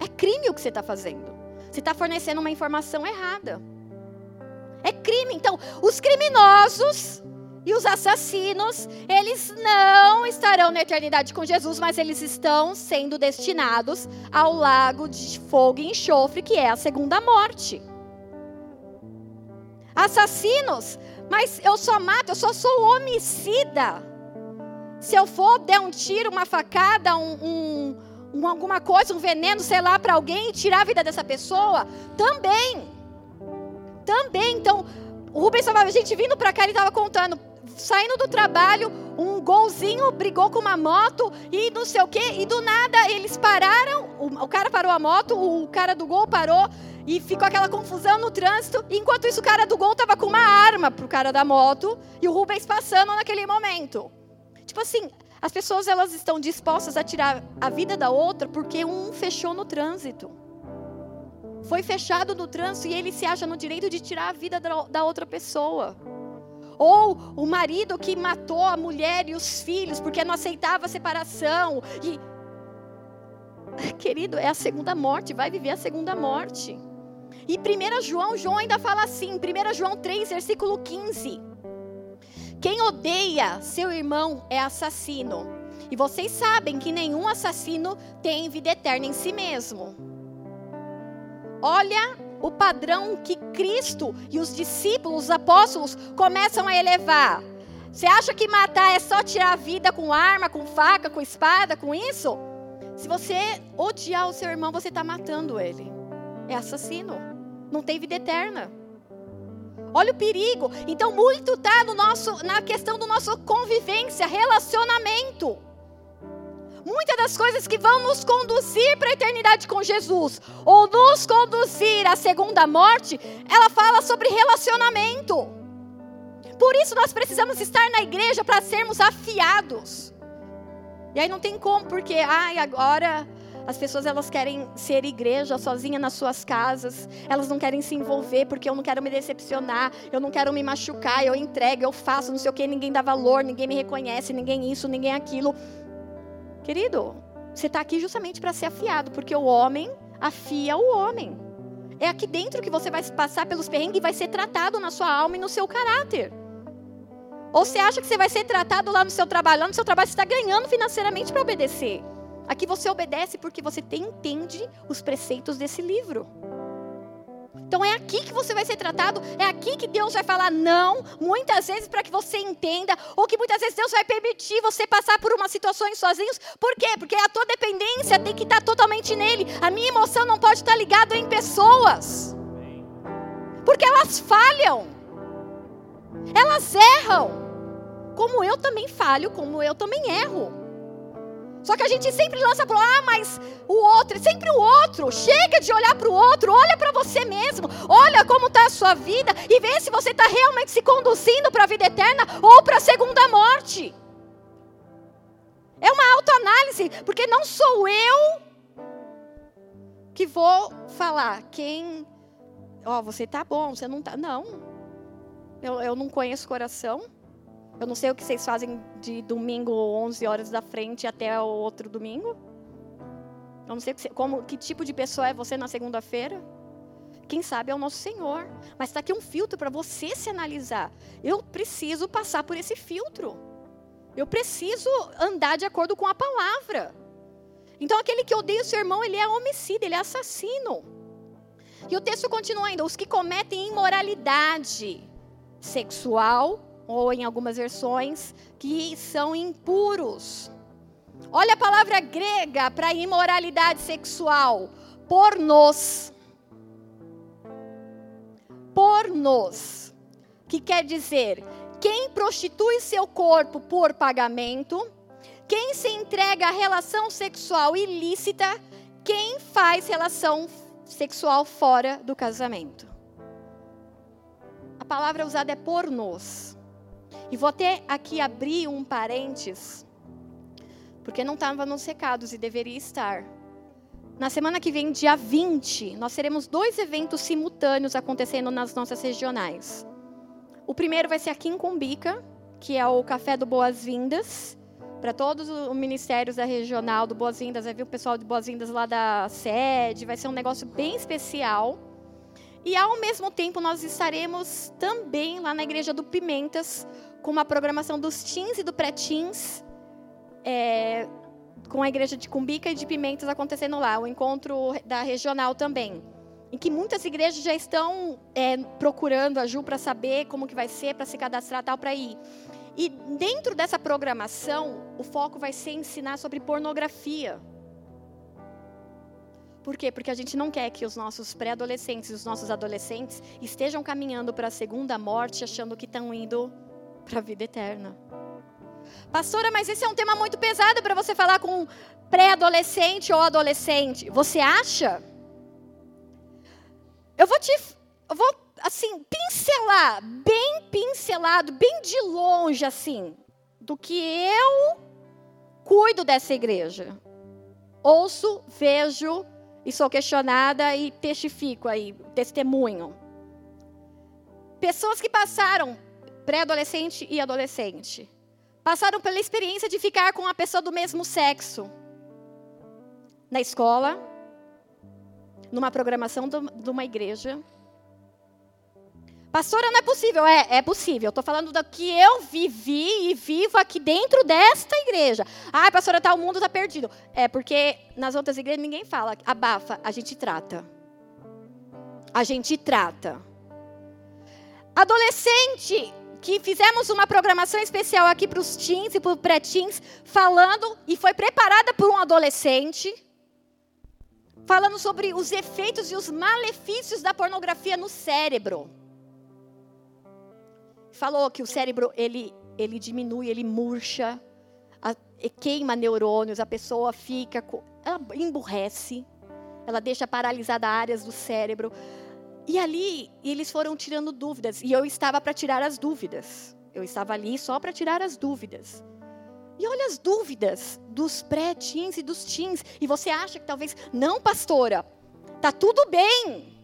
É crime o que você está fazendo. Você está fornecendo uma informação errada. É crime. Então, os criminosos e os assassinos, eles não estarão na eternidade com Jesus, mas eles estão sendo destinados ao lago de fogo e enxofre, que é a segunda morte. Assassinos, mas eu só mato, eu só sou homicida. Se eu for der um tiro, uma facada, um, um, alguma coisa, um veneno, sei lá, para alguém tirar a vida dessa pessoa, também. Também, então, o Rubens estava, a gente vindo para cá, ele estava contando saindo do trabalho, um golzinho brigou com uma moto e não sei o quê, e do nada eles pararam, o, cara parou a moto, o cara do gol parou e ficou aquela confusão no trânsito. Enquanto isso, o cara do gol tava com uma arma pro cara da moto e o Rubens passando naquele momento. Tipo assim, as pessoas elas estão dispostas a tirar a vida da outra porque um fechou no trânsito. Foi fechado no trânsito e ele se acha no direito de tirar a vida da, da outra pessoa. Ou o marido que matou a mulher e os filhos porque não aceitava a separação. E querido, é a segunda morte, vai viver a segunda morte. E 1 João, João ainda fala assim, 1 João 3, versículo 15. Quem odeia seu irmão é assassino. E vocês sabem que nenhum assassino tem vida eterna em si mesmo. Olha o padrão que Cristo e os discípulos, os apóstolos, começam a elevar. Você acha que matar é só tirar a vida com arma, com faca, com espada, com isso? Se você odiar o seu irmão, você está matando ele. É assassino. Não tem vida eterna. Olha o perigo. Então, muito está no nosso, na questão do nosso convivência, relacionamento. Muitas das coisas que vão nos conduzir para a eternidade com Jesus, ou nos conduzir à segunda morte, ela fala sobre relacionamento. Por isso nós precisamos estar na igreja para sermos afiados. E aí não tem como, porque ai, agora as pessoas elas querem ser igreja sozinha nas suas casas. Elas não querem se envolver porque eu não quero me decepcionar, eu não quero me machucar, eu entrego, eu faço, não sei o que, ninguém dá valor, ninguém me reconhece, ninguém isso, ninguém aquilo. Querido, você está aqui justamente para ser afiado, porque o homem afia o homem. É aqui dentro que você vai passar pelos perrengues e vai ser tratado na sua alma e no seu caráter. Ou você acha que você vai ser tratado lá no seu trabalho? Lá no seu trabalho você está ganhando financeiramente para obedecer. Aqui você obedece porque você entende os preceitos desse livro. Então é aqui que você vai ser tratado, é aqui que Deus vai falar não, muitas vezes para que você entenda, ou que muitas vezes Deus vai permitir você passar por umas situações sozinhos. Por quê? Porque a tua dependência tem que estar totalmente nele. A minha emoção não pode estar ligada em pessoas. Porque elas falham. Elas erram. como eu também falho, como eu também erro. Só que a gente sempre lança para ah, mas o outro, sempre o outro. Chega de olhar para o outro, olha para você mesmo. Olha como está a sua vida e vê se você está realmente se conduzindo para a vida eterna ou para a segunda morte. É uma autoanálise, porque não sou eu que vou falar quem, ó, oh, você tá bom, você não tá, não. Eu, eu não conheço o coração. Eu não sei o que vocês fazem de domingo 11 horas da frente até o outro domingo. Eu não sei como, que tipo de pessoa é você na segunda-feira. Quem sabe é o nosso Senhor. Mas está aqui um filtro para você se analisar. Eu preciso passar por esse filtro. Eu preciso andar de acordo com a palavra. Então, aquele que odeia o seu irmão, ele é homicida, ele é assassino. E o texto continua ainda: os que cometem imoralidade sexual ou em algumas versões, que são impuros. Olha a palavra grega para imoralidade sexual: pornos. Pornos, que quer dizer quem prostitui seu corpo por pagamento, quem se entrega à relação sexual ilícita, quem faz relação sexual fora do casamento. A palavra usada é pornos. E vou até aqui abrir um parênteses, porque não estava nos recados e deveria estar. Na semana que vem, dia 20, nós teremos dois eventos simultâneos acontecendo nas nossas regionais. O primeiro vai ser aqui em Cumbica, que é o Café do Boas-Vindas. Para todos os ministérios da regional do Boas-Vindas, vai vir o pessoal de Boas-Vindas lá da sede, vai ser um negócio bem especial. E ao mesmo tempo nós estaremos também lá na igreja do Pimentas, com uma programação dos teens e do pré-teens, é, com a igreja de Cumbica e de Pimentas acontecendo lá, o encontro da regional também. Em que muitas igrejas já estão é, procurando a Ju para saber como que vai ser, para se cadastrar tal, para ir. E dentro dessa programação, o foco vai ser ensinar sobre pornografia. Por quê? Porque a gente não quer que os nossos pré-adolescentes os nossos adolescentes estejam caminhando para a segunda morte achando que estão indo para a vida eterna. Pastora, mas esse é um tema muito pesado para você falar com um pré-adolescente ou adolescente. Você acha? Eu vou te. Eu vou, assim, pincelar, bem pincelado, bem de longe, assim, do que eu cuido dessa igreja. Ouço, vejo e sou questionada e testifico aí, testemunho. Pessoas que passaram pré-adolescente e adolescente. Passaram pela experiência de ficar com uma pessoa do mesmo sexo. Na escola, numa programação de uma igreja. Pastora, não é possível. É, é possível. Estou falando do que eu vivi e vivo aqui dentro desta igreja. Ah, pastora, tá, o mundo está perdido. É porque nas outras igrejas ninguém fala. Abafa, a gente trata. A gente trata. Adolescente, que fizemos uma programação especial aqui para os teens e para os pré-teens, falando, e foi preparada por um adolescente, falando sobre os efeitos e os malefícios da pornografia no cérebro. Falou que o cérebro, ele, ele diminui, ele murcha, a, queima neurônios, a pessoa fica, ela emburrece, ela deixa paralisada áreas do cérebro. E ali eles foram tirando dúvidas. E eu estava para tirar as dúvidas. Eu estava ali só para tirar as dúvidas. E olha as dúvidas dos pré-teens e dos teens. E você acha que talvez, não, pastora, tá tudo bem.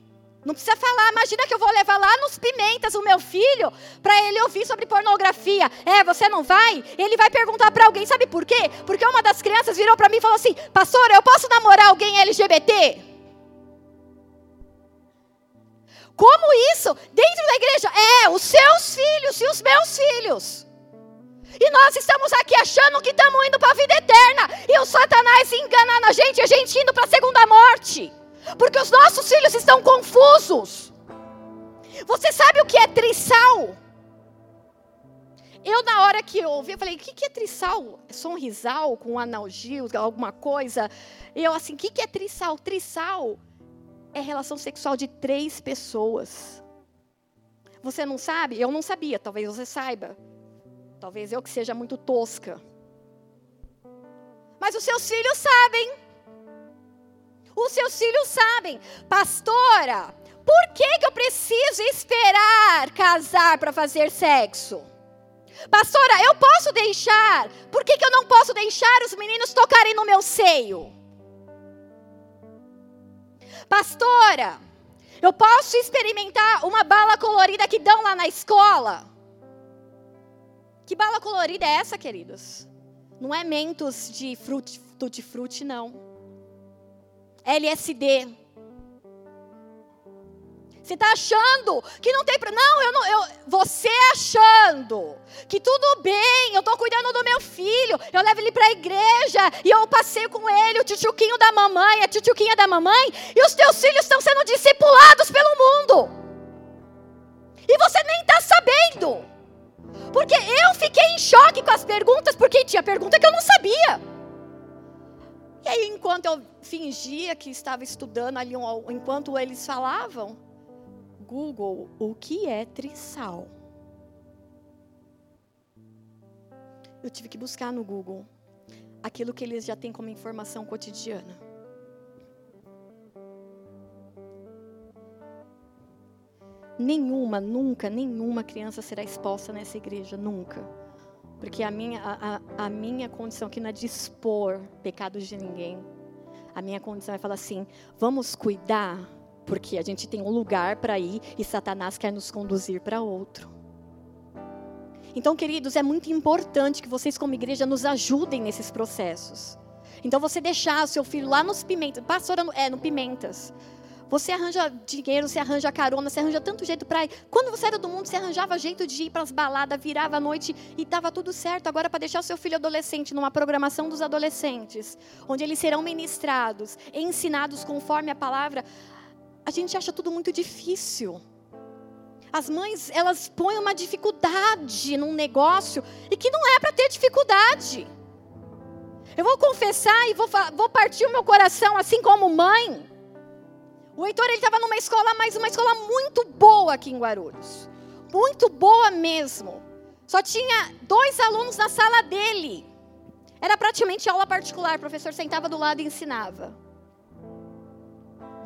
Não precisa falar. Imagina que eu vou levar lá nos pimentas o meu filho para ele ouvir sobre pornografia. É, você não vai? Ele vai perguntar para alguém, sabe por quê? Porque uma das crianças virou para mim e falou assim: Pastora, eu posso namorar alguém LGBT? Como isso? Dentro da igreja? É, os seus filhos e os meus filhos. E nós estamos aqui achando que estamos indo para a vida eterna. E o Satanás enganando a gente, a gente indo para a segunda morte. Porque os nossos filhos estão confusos. Você sabe o que é trissal? Eu, na hora que eu ouvi, eu falei: o que, que é trissal? É sonrisal com analgio, alguma coisa? Eu assim: o que, que é trissal? Trissal é relação sexual de três pessoas. Você não sabe? Eu não sabia, talvez você saiba. Talvez eu que seja muito tosca. Mas os seus filhos sabem. Os seus filhos sabem. Pastora, por que, que eu preciso esperar casar para fazer sexo? Pastora, eu posso deixar. Por que, que eu não posso deixar os meninos tocarem no meu seio? Pastora, eu posso experimentar uma bala colorida que dão lá na escola? Que bala colorida é essa, queridos? Não é mentos de frutti, tutti frutti, não. LSD. Você está achando que não tem. Não, eu não. Eu, você achando que tudo bem, eu estou cuidando do meu filho, eu levo ele para a igreja e eu passeio com ele, o tchutchuquinho da mamãe, a tchutchuquinha da mamãe, e os teus filhos estão sendo discipulados pelo mundo. E você nem está sabendo. Porque eu fiquei em choque com as perguntas, porque tinha pergunta que eu não sabia. E aí, enquanto eu fingia que estava estudando ali, enquanto eles falavam, Google o que é trissal. Eu tive que buscar no Google aquilo que eles já têm como informação cotidiana. Nenhuma, nunca, nenhuma criança será exposta nessa igreja, nunca. Porque a minha, a, a, minha condição aqui não é dispor pecados de ninguém. A minha condição é falar assim: vamos cuidar porque a gente tem um lugar para ir e Satanás quer nos conduzir para outro. Então, queridos, é muito importante que vocês, como igreja, nos ajudem nesses processos. Então, você deixar seu filho lá nos pimentas, pastora, é, no pimentas. Você arranja dinheiro, você arranja carona, você arranja tanto jeito para ir. Quando você era do mundo, você arranjava jeito de ir para as baladas, virava a noite e estava tudo certo. Agora, para deixar seu filho adolescente numa programação dos adolescentes, onde eles serão ministrados, ensinados conforme a palavra, a gente acha tudo muito difícil. As mães, elas põem uma dificuldade num negócio e que não é para ter dificuldade. Eu vou confessar e vou, vou partir o meu coração, assim como mãe. O Heitor estava numa escola, mas uma escola muito boa aqui em Guarulhos. Muito boa mesmo. Só tinha dois alunos na sala dele. Era praticamente aula particular, o professor sentava do lado e ensinava.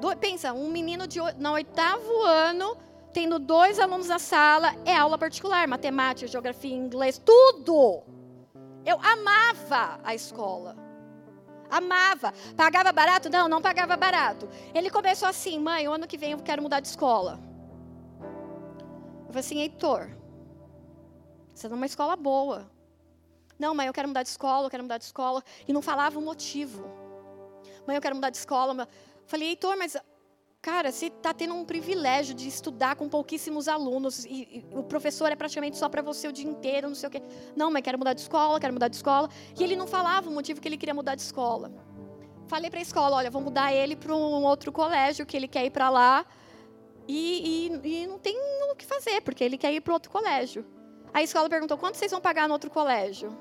Do, pensa, um menino de no oitavo ano, tendo dois alunos na sala, é aula particular, matemática, geografia, inglês, tudo. Eu amava a escola. Amava. Pagava barato? Não, não pagava barato. Ele começou assim, mãe, o ano que vem eu quero mudar de escola. Eu falei assim, Heitor, você está numa escola boa. Não, mãe, eu quero mudar de escola, eu quero mudar de escola. E não falava o motivo. Mãe, eu quero mudar de escola. Falei, Heitor, mas cara, você está tendo um privilégio de estudar com pouquíssimos alunos e, e o professor é praticamente só para você o dia inteiro, não sei o quê. Não, mas quero mudar de escola, quero mudar de escola. E ele não falava o motivo que ele queria mudar de escola. Falei para a escola, olha, vou mudar ele para um outro colégio que ele quer ir para lá e, e, e, não tem o que fazer porque ele quer ir para outro colégio. A escola perguntou quanto vocês vão pagar no outro colégio.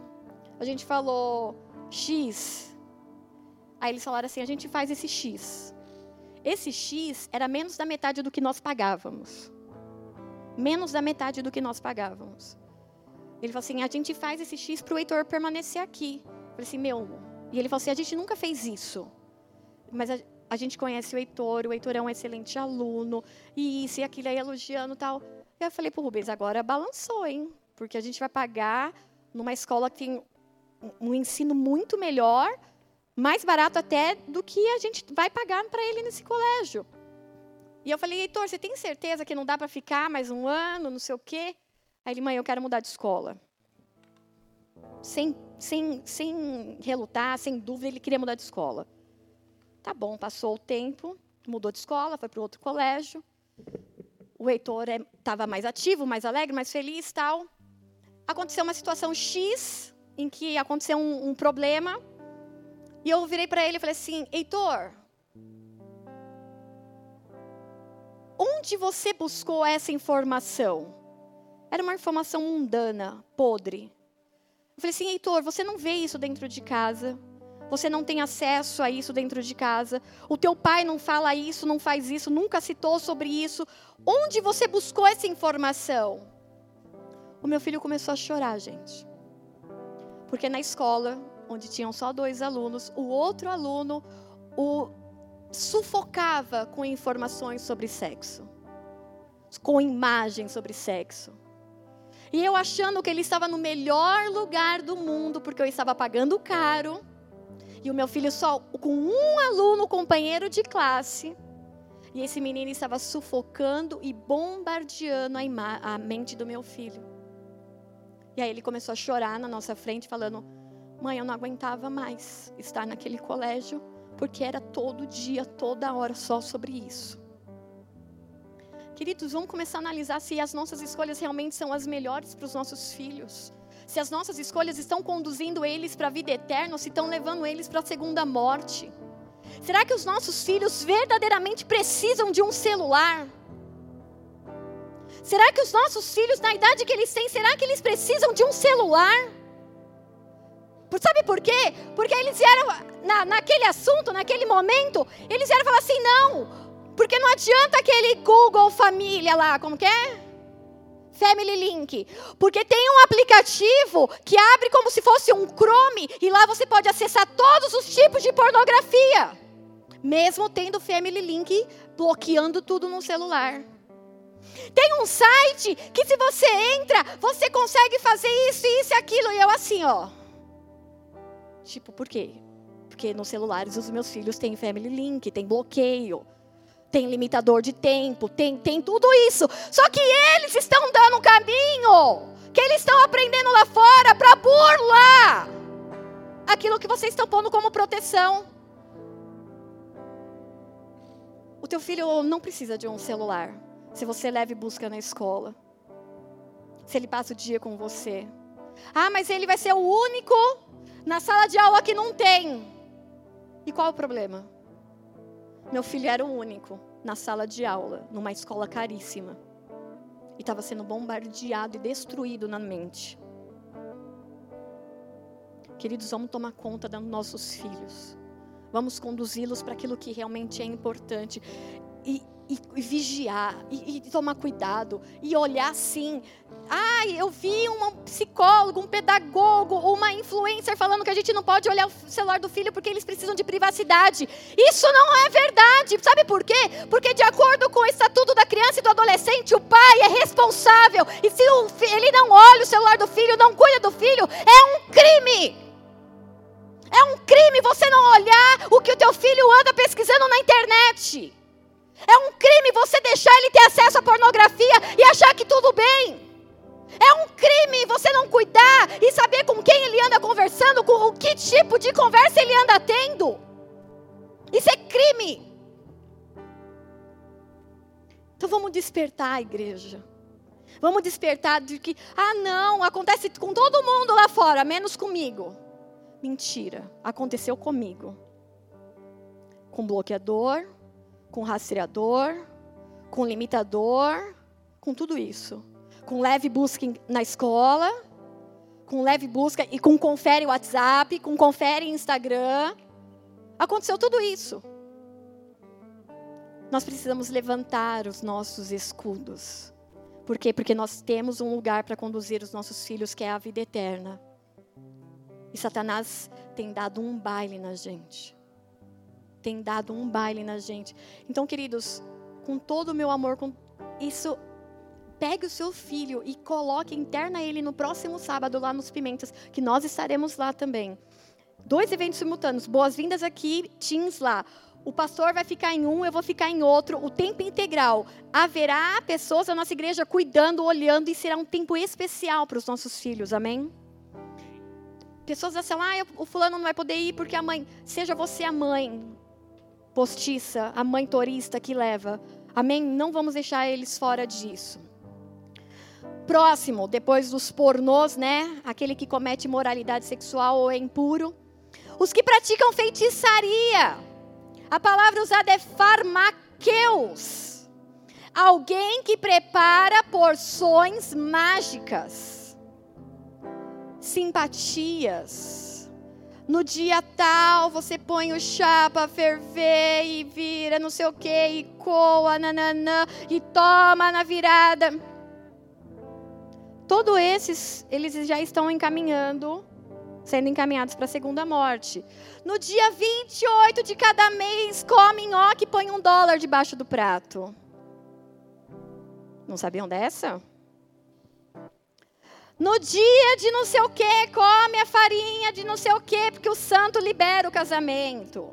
A gente falou X. Aí eles falaram assim, a gente faz esse X. Esse X era menos da metade do que nós pagávamos. Menos da metade do que nós pagávamos. Ele falou assim: a gente faz esse X para o Heitor permanecer aqui. Eu falei assim: meu. E ele falou assim: a gente nunca fez isso. Mas a, a gente conhece o Heitor, o Heitor é um excelente aluno, e isso e aquilo aí elogiando tal. E eu falei para o Rubens: agora balançou, hein? Porque a gente vai pagar numa escola que tem um ensino muito melhor mais barato até do que a gente vai pagar para ele nesse colégio. E eu falei, Heitor, você tem certeza que não dá para ficar mais um ano, não sei o quê? Aí ele, mãe, eu quero mudar de escola. Sem, sem, sem relutar, sem dúvida, ele queria mudar de escola. Tá bom, passou o tempo, mudou de escola, foi para outro colégio. O Heitor estava é, mais ativo, mais alegre, mais feliz tal. Aconteceu uma situação X, em que aconteceu um, um problema, e eu virei para ele e falei assim: Heitor, onde você buscou essa informação? Era uma informação mundana, podre. Eu falei assim: Heitor, você não vê isso dentro de casa. Você não tem acesso a isso dentro de casa. O teu pai não fala isso, não faz isso, nunca citou sobre isso. Onde você buscou essa informação? O meu filho começou a chorar, gente. Porque na escola, onde tinham só dois alunos, o outro aluno o sufocava com informações sobre sexo, com imagens sobre sexo. E eu achando que ele estava no melhor lugar do mundo, porque eu estava pagando caro, e o meu filho só com um aluno companheiro de classe. E esse menino estava sufocando e bombardeando a, a mente do meu filho. E aí ele começou a chorar na nossa frente, falando: Mãe, eu não aguentava mais estar naquele colégio, porque era todo dia, toda hora só sobre isso. Queridos, vamos começar a analisar se as nossas escolhas realmente são as melhores para os nossos filhos. Se as nossas escolhas estão conduzindo eles para a vida eterna ou se estão levando eles para a segunda morte. Será que os nossos filhos verdadeiramente precisam de um celular? Será que os nossos filhos, na idade que eles têm, será que eles precisam de um celular? Sabe por quê? Porque eles vieram, na, naquele assunto, naquele momento, eles vieram falar assim: não, porque não adianta aquele Google Família lá, como que é? Family Link. Porque tem um aplicativo que abre como se fosse um Chrome e lá você pode acessar todos os tipos de pornografia. Mesmo tendo Family Link bloqueando tudo no celular. Tem um site que se você entra, você consegue fazer isso, isso e aquilo. E eu assim, ó. Tipo, por quê? Porque nos celulares os meus filhos têm Family Link, tem bloqueio tem limitador de tempo, tem, tem tudo isso. Só que eles estão dando um caminho que eles estão aprendendo lá fora para burlar aquilo que vocês estão pondo como proteção. O teu filho não precisa de um celular. Se você leva e busca na escola. Se ele passa o dia com você. Ah, mas ele vai ser o único na sala de aula que não tem. E qual o problema? Meu filho era o único na sala de aula, numa escola caríssima. E estava sendo bombardeado e destruído na mente. Queridos, vamos tomar conta dos nossos filhos. Vamos conduzi-los para aquilo que realmente é importante. E e, e vigiar, e, e, tomar cuidado, e olhar assim. Ai, eu vi um psicólogo, um pedagogo, influencer falando que a gente não pode olhar o celular do filho porque eles precisam de privacidade. Isso não é verdade. Sabe por quê? Porque, de acordo com o estatuto da criança e do adolescente, o pai é responsável. E se ele não olha o celular do filho, não cuida do filho, é um crime. É um crime você não olhar o que o teu filho anda pesquisando na internet. É um crime você deixar ele ter acesso à pornografia e achar que tudo bem. É um crime você não cuidar e saber com quem ele anda conversando, com o que tipo de conversa ele anda tendo. Isso é crime. Então vamos despertar a igreja. Vamos despertar de que, ah, não, acontece com todo mundo lá fora, menos comigo. Mentira, aconteceu comigo. Com bloqueador, com rastreador, com limitador, com tudo isso. Com leve busca na escola, com leve busca e com confere WhatsApp, com confere Instagram. Aconteceu tudo isso. Nós precisamos levantar os nossos escudos. Por quê? Porque nós temos um lugar para conduzir os nossos filhos, que é a vida eterna. E Satanás tem dado um baile na gente tem dado um baile na gente. Então, queridos, com todo o meu amor, com isso, pegue o seu filho e coloque, interna ele no próximo sábado lá nos Pimentas, que nós estaremos lá também. Dois eventos simultâneos, boas-vindas aqui, teens lá. O pastor vai ficar em um, eu vou ficar em outro, o tempo integral. Haverá pessoas da nossa igreja cuidando, olhando, e será um tempo especial para os nossos filhos, amém? Pessoas assim, ah, o fulano não vai poder ir porque a mãe. Seja você a mãe, postiça, a mãe torista que leva. Amém? Não vamos deixar eles fora disso. Próximo, depois dos pornôs, né? Aquele que comete moralidade sexual ou é impuro. Os que praticam feitiçaria. A palavra usada é farmaqueus. Alguém que prepara porções mágicas. Simpatias no dia tal você põe o chá para ferver e vira não sei o que, e coa, nananã, e toma na virada. Todos esses, eles já estão encaminhando, sendo encaminhados para a segunda morte. No dia 28 de cada mês, come nhoque e põe um dólar debaixo do prato. Não sabiam dessa? No dia de não sei o que, come a farinha de não sei o que, porque o santo libera o casamento.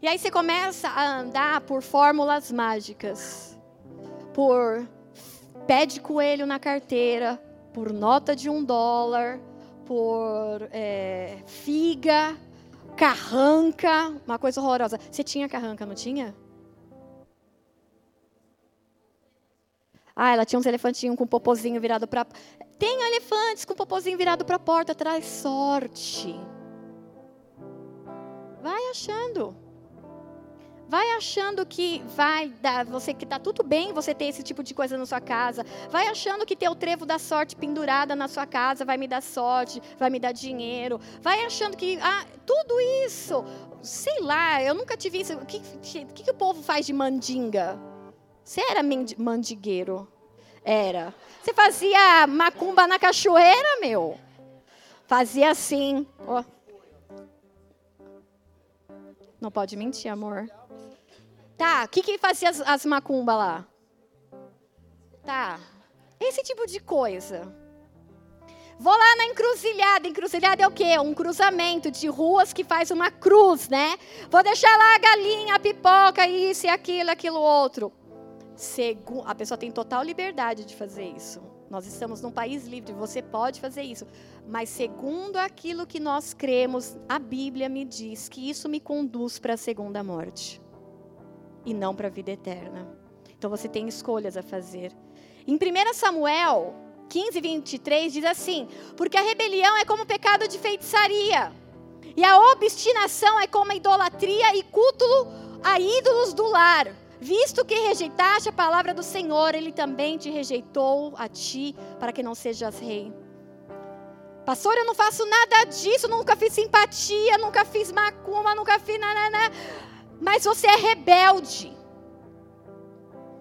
E aí você começa a andar por fórmulas mágicas, por pé de coelho na carteira, por nota de um dólar, por é, figa, carranca, uma coisa horrorosa. Você tinha carranca, não tinha? Ah, ela tinha uns elefantinhos com popozinho virado para. Tem elefantes com popozinho virado para a porta, traz sorte. Vai achando. Vai achando que vai dar, você que está tudo bem você ter esse tipo de coisa na sua casa. Vai achando que ter o trevo da sorte pendurada na sua casa vai me dar sorte, vai me dar dinheiro. Vai achando que ah, tudo isso, sei lá, eu nunca tive isso. O que, que, que o povo faz de mandinga? Você era mandigueiro? Era. Você fazia macumba na cachoeira, meu? Fazia assim. Não pode mentir, amor. Tá, o que, que fazia as, as macumba lá? Tá. Esse tipo de coisa. Vou lá na encruzilhada. Encruzilhada é o quê? Um cruzamento de ruas que faz uma cruz, né? Vou deixar lá a galinha, a pipoca, isso e aquilo, aquilo outro. Segu a pessoa tem total liberdade de fazer isso. Nós estamos num país livre, você pode fazer isso. Mas segundo aquilo que nós cremos, a Bíblia me diz que isso me conduz para a segunda morte e não para a vida eterna. Então você tem escolhas a fazer. Em 1 Samuel 15, 23 diz assim: Porque a rebelião é como pecado de feitiçaria, e a obstinação é como a idolatria e culto a ídolos do lar. Visto que rejeitaste a palavra do Senhor, ele também te rejeitou a ti, para que não sejas rei. Pastor, eu não faço nada disso, nunca fiz simpatia, nunca fiz macumba, nunca fiz nada. Mas você é rebelde.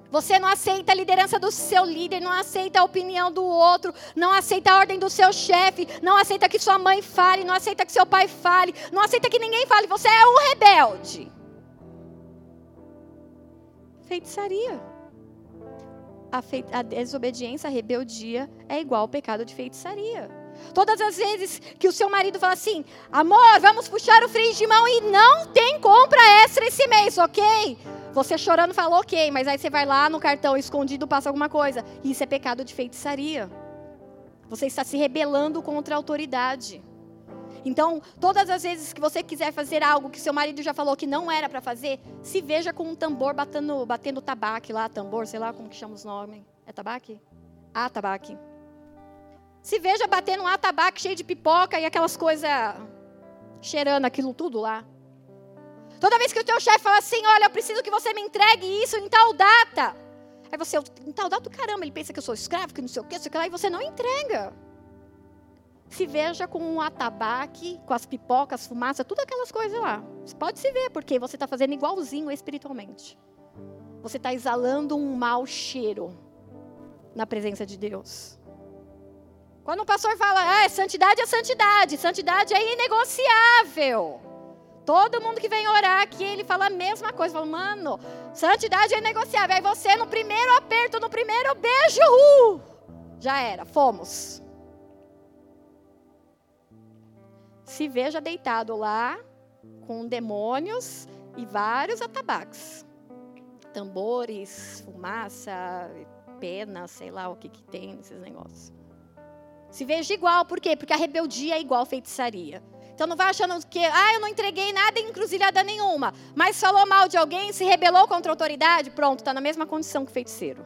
Você não aceita a liderança do seu líder, não aceita a opinião do outro, não aceita a ordem do seu chefe, não aceita que sua mãe fale, não aceita que seu pai fale, não aceita que ninguém fale. Você é um rebelde. Feitiçaria. A, fei a desobediência, a rebeldia é igual ao pecado de feitiçaria. Todas as vezes que o seu marido fala assim, amor, vamos puxar o freio de mão e não tem compra extra esse mês, ok? Você chorando fala ok, mas aí você vai lá no cartão escondido, passa alguma coisa. Isso é pecado de feitiçaria. Você está se rebelando contra a autoridade. Então, todas as vezes que você quiser fazer algo que seu marido já falou que não era para fazer, se veja com um tambor batendo, batendo tabaque lá, tambor, sei lá como que chama os nomes. É tabaque? Ah, tabaque. Se veja batendo um atabaque cheio de pipoca e aquelas coisas cheirando aquilo tudo lá. Toda vez que o teu chefe fala assim, olha, eu preciso que você me entregue isso em tal data. Aí você, em tal data, caramba, ele pensa que eu sou escravo, que não sei o quê, sei o que lá, e você não entrega. Se veja com um atabaque, com as pipocas, fumaça, tudo aquelas coisas lá. Você pode se ver, porque você está fazendo igualzinho espiritualmente. Você está exalando um mau cheiro na presença de Deus. Quando o pastor fala, ah, santidade é santidade, santidade é inegociável. Todo mundo que vem orar aqui, ele fala a mesma coisa. Fala, mano, santidade é inegociável. Aí você, no primeiro aperto, no primeiro beijo, uh, já era, fomos. Se veja deitado lá, com demônios e vários atabaques. Tambores, fumaça, pena, sei lá o que, que tem nesses negócios. Se veja igual, por quê? Porque a rebeldia é igual feitiçaria. Então não vai achando que, ah, eu não entreguei nada em encruzilhada nenhuma, mas falou mal de alguém, se rebelou contra a autoridade, pronto, está na mesma condição que o feiticeiro.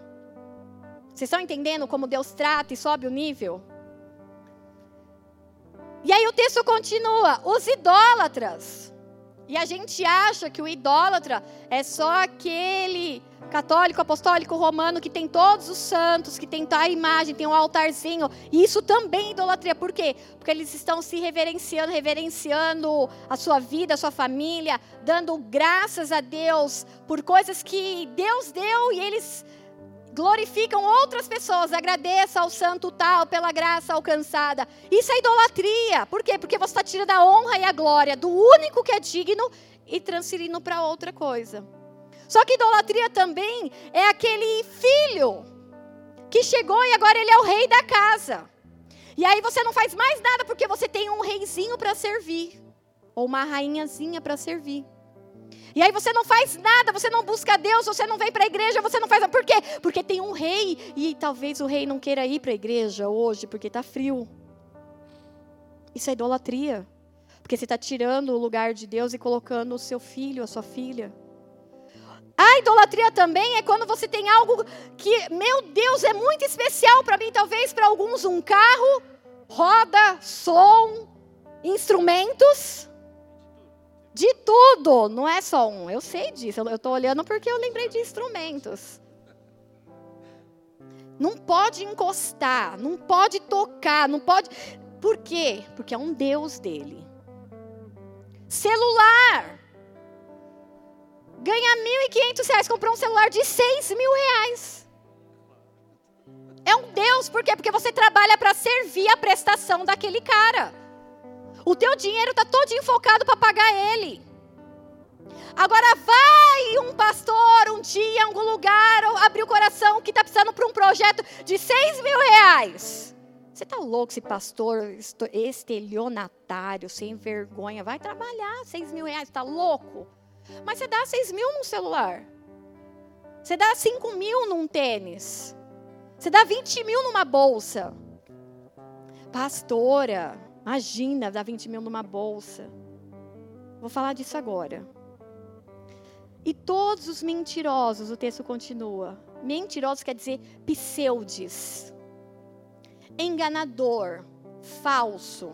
Vocês estão entendendo como Deus trata e sobe o nível? E aí o texto continua: os idólatras. E a gente acha que o idólatra é só aquele católico, apostólico, romano que tem todos os santos, que tem a imagem, tem um altarzinho. E isso também é idolatria. Por quê? Porque eles estão se reverenciando, reverenciando a sua vida, a sua família, dando graças a Deus por coisas que Deus deu e eles glorificam outras pessoas, agradeça ao santo tal pela graça alcançada. Isso é idolatria. Por quê? Porque você está tirando a honra e a glória do único que é digno e transferindo para outra coisa. Só que idolatria também é aquele filho que chegou e agora ele é o rei da casa. E aí você não faz mais nada porque você tem um reizinho para servir ou uma rainhazinha para servir. E aí você não faz nada, você não busca Deus, você não vem para a igreja, você não faz. Por quê? Porque tem um rei e talvez o rei não queira ir para a igreja hoje porque está frio. Isso é idolatria. Porque você está tirando o lugar de Deus e colocando o seu filho, a sua filha. A idolatria também é quando você tem algo que, meu Deus, é muito especial para mim, talvez para alguns um carro, roda, som, instrumentos. De tudo, não é só um. Eu sei disso. Eu estou olhando porque eu lembrei de instrumentos. Não pode encostar, não pode tocar, não pode. Por quê? Porque é um Deus dele. Celular. Ganha 1.500 reais, comprou um celular de R$ mil reais. É um Deus, por quê? Porque você trabalha para servir a prestação daquele cara. O teu dinheiro está todo enfocado para pagar ele. Agora vai um pastor um dia em algum lugar abrir o coração que está precisando para um projeto de seis mil reais. Você está louco, esse pastor estelionatário, sem vergonha, vai trabalhar seis mil reais, está louco? Mas você dá seis mil num celular. Você dá cinco mil num tênis. Você dá vinte mil numa bolsa. Pastora, Imagina dar 20 mil numa bolsa. Vou falar disso agora. E todos os mentirosos, o texto continua. Mentirosos quer dizer pseudes. Enganador, falso.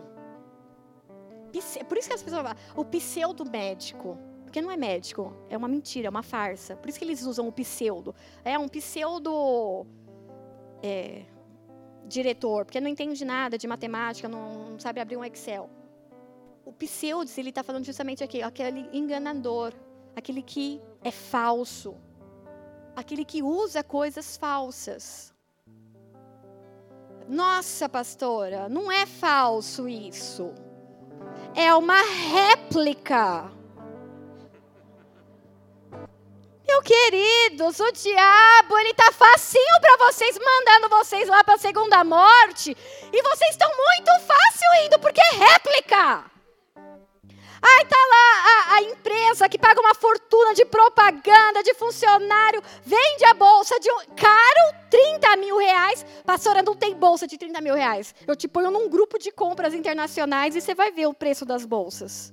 Por isso que as pessoas falam, o pseudo médico. Porque não é médico, é uma mentira, é uma farsa. Por isso que eles usam o pseudo. É um pseudo. É, diretor, porque não entende nada de matemática, não, não sabe abrir um Excel. O pseudes, ele está falando justamente aqui, aquele enganador, aquele que é falso, aquele que usa coisas falsas. Nossa, pastora, não é falso isso. É uma réplica Meu queridos, o diabo, ele tá facinho para vocês, mandando vocês lá para a segunda morte. E vocês estão muito fácil indo, porque é réplica. Aí tá lá a, a, empresa que paga uma fortuna de propaganda, de funcionário, vende a bolsa de um caro 30 mil reais. Pastora, não tem bolsa de 30 mil reais. Eu te ponho num grupo de compras internacionais e você vai ver o preço das bolsas.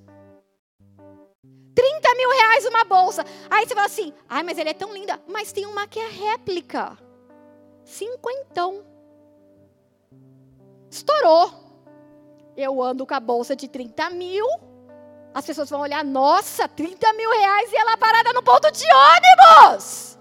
30 mil reais uma bolsa. Aí você fala assim, ai, mas ele é tão linda. Mas tem uma que é réplica. Cinquentão. Estourou. Eu ando com a bolsa de 30 mil. As pessoas vão olhar, nossa, 30 mil reais e ela parada no ponto de ônibus.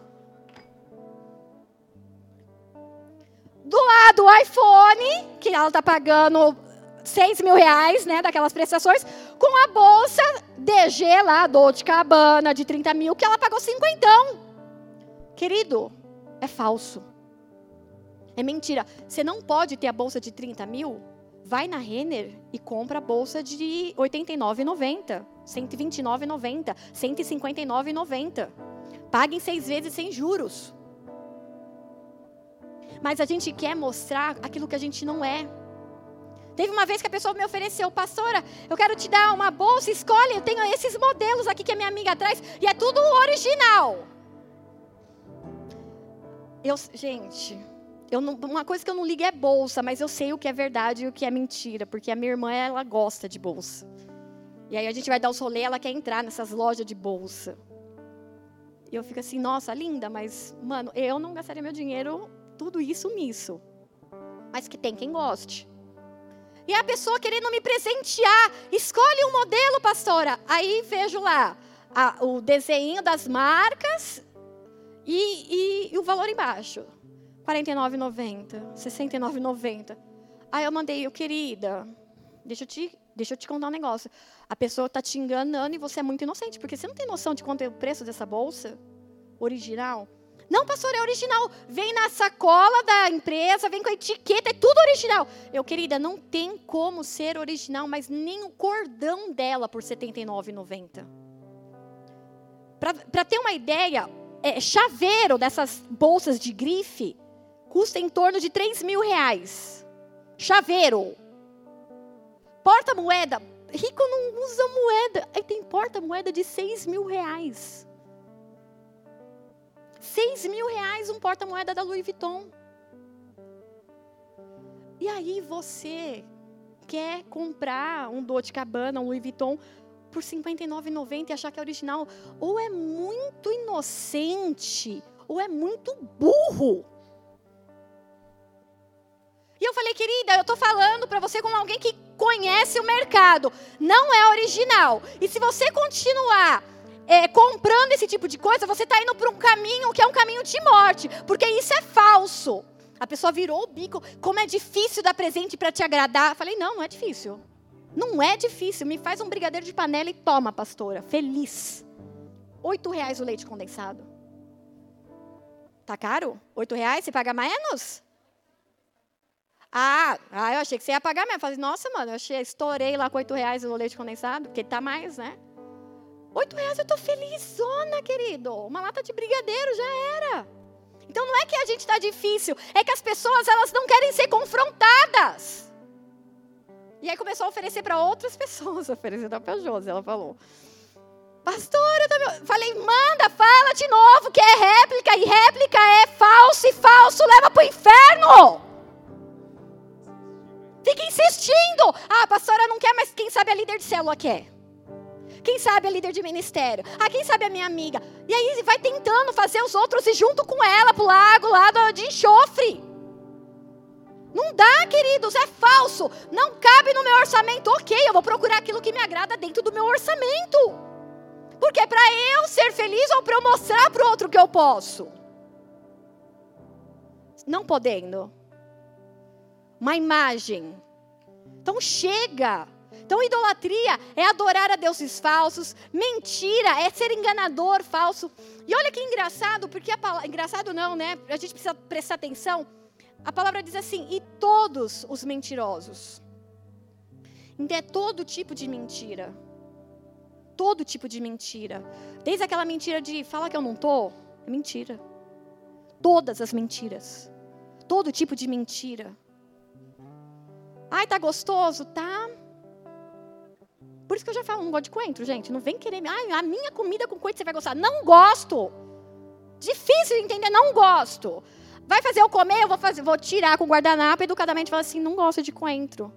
Do lado o iPhone, que ela está pagando 6 mil reais, né, daquelas prestações, com a bolsa DG lá, Dolce Cabana, de 30 mil, que ela pagou cinquentão. Querido, é falso. É mentira. Você não pode ter a bolsa de 30 mil? Vai na Renner e compra a bolsa de R$ 89,90, R$ 129,90, R$ 159,90. Pague em seis vezes sem juros. Mas a gente quer mostrar aquilo que a gente não é. Teve uma vez que a pessoa me ofereceu, pastora, eu quero te dar uma bolsa, escolhe, eu tenho esses modelos aqui que a minha amiga traz, e é tudo original. Eu, gente, eu não, uma coisa que eu não ligo é bolsa, mas eu sei o que é verdade e o que é mentira, porque a minha irmã, ela gosta de bolsa. E aí a gente vai dar os rolês, ela quer entrar nessas lojas de bolsa. E eu fico assim, nossa, linda, mas, mano, eu não gastaria meu dinheiro, tudo isso nisso. Mas que tem quem goste. E a pessoa querendo me presentear, escolhe um modelo, pastora. Aí vejo lá a, o desenho das marcas e, e, e o valor embaixo. R$ 49,90, R$ 69,90. Aí eu mandei, eu querida, deixa eu te, deixa eu te contar um negócio. A pessoa está te enganando e você é muito inocente, porque você não tem noção de quanto é o preço dessa bolsa original. Não, pastor, é original. Vem na sacola da empresa, vem com a etiqueta, é tudo original. Eu, querida, não tem como ser original, mas nem o cordão dela por R$ 79,90. Para ter uma ideia, é, chaveiro dessas bolsas de grife custa em torno de 3 mil reais. Chaveiro. Porta-moeda. Rico não usa moeda. Aí tem porta-moeda de 6 mil reais. 6 mil reais um porta-moeda da Louis Vuitton. E aí você quer comprar um Dolce Cabana, um Louis Vuitton por R$ 59,90 e achar que é original. Ou é muito inocente, ou é muito burro. E eu falei, querida, eu estou falando para você como alguém que conhece o mercado. Não é original. E se você continuar é, comprando esse tipo de coisa, você está indo para um caminho que é um caminho de morte, porque isso é falso. A pessoa virou o bico, como é difícil dar presente para te agradar. Falei, não, não é difícil. Não é difícil. Me faz um brigadeiro de panela e toma, pastora. Feliz. Oito reais o leite condensado. Tá caro? Oito reais? Você paga menos? Ah, ah, eu achei que você ia pagar mesmo. Falei, nossa, mano, eu achei, estourei lá com oito reais o leite condensado, porque tá mais, né? Oito reais eu tô felizona, querido. Uma lata de brigadeiro já era. Então não é que a gente está difícil, é que as pessoas elas não querem ser confrontadas. E aí começou a oferecer para outras pessoas, oferecer para Josi, ela falou. Pastora, eu também... falei, manda, fala de novo que é réplica, e réplica é falso, e falso leva para o inferno. Fica insistindo. Ah, a pastora não quer, mas quem sabe a líder de célula quer. Quem sabe a líder de ministério? Ah, quem sabe a minha amiga? E aí vai tentando fazer os outros ir junto com ela pro lago lá de enxofre. Não dá, queridos, é falso. Não cabe no meu orçamento. Ok, eu vou procurar aquilo que me agrada dentro do meu orçamento. Porque é para eu ser feliz ou para eu mostrar para o outro que eu posso. Não podendo. Uma imagem. Então chega. Então, idolatria é adorar a deuses falsos, mentira é ser enganador, falso. E olha que engraçado, porque a palavra, engraçado não, né? A gente precisa prestar atenção. A palavra diz assim: e todos os mentirosos. Então é todo tipo de mentira. Todo tipo de mentira. Desde aquela mentira de fala que eu não tô, é mentira. Todas as mentiras. Todo tipo de mentira. Ai, tá gostoso? Tá. Por isso que eu já falo, não gosto de coentro, gente. Não vem querer. Ai, a minha comida com coentro você vai gostar. Não gosto. Difícil de entender, não gosto. Vai fazer eu comer, eu vou, fazer, vou tirar com guardanapo educadamente falar assim, não gosto de coentro.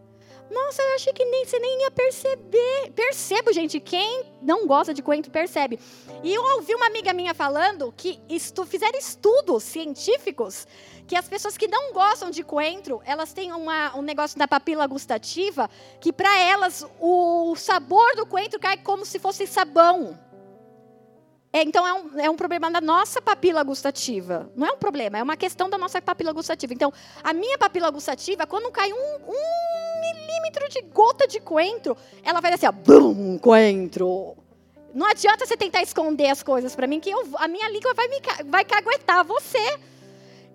Nossa, eu achei que nem, você nem ia perceber. Percebo, gente, quem não gosta de coentro percebe. E eu ouvi uma amiga minha falando que estu, fizeram estudos científicos que as pessoas que não gostam de coentro, elas têm uma, um negócio da papila gustativa que para elas o sabor do coentro cai como se fosse sabão. É, então é um, é um problema da nossa papila gustativa. Não é um problema, é uma questão da nossa papila gustativa. Então, a minha papila gustativa, quando cai um, um milímetro de gota de coentro, ela vai assim, ó, bum, coentro. Não adianta você tentar esconder as coisas para mim, que eu, a minha língua vai, me, vai caguetar você.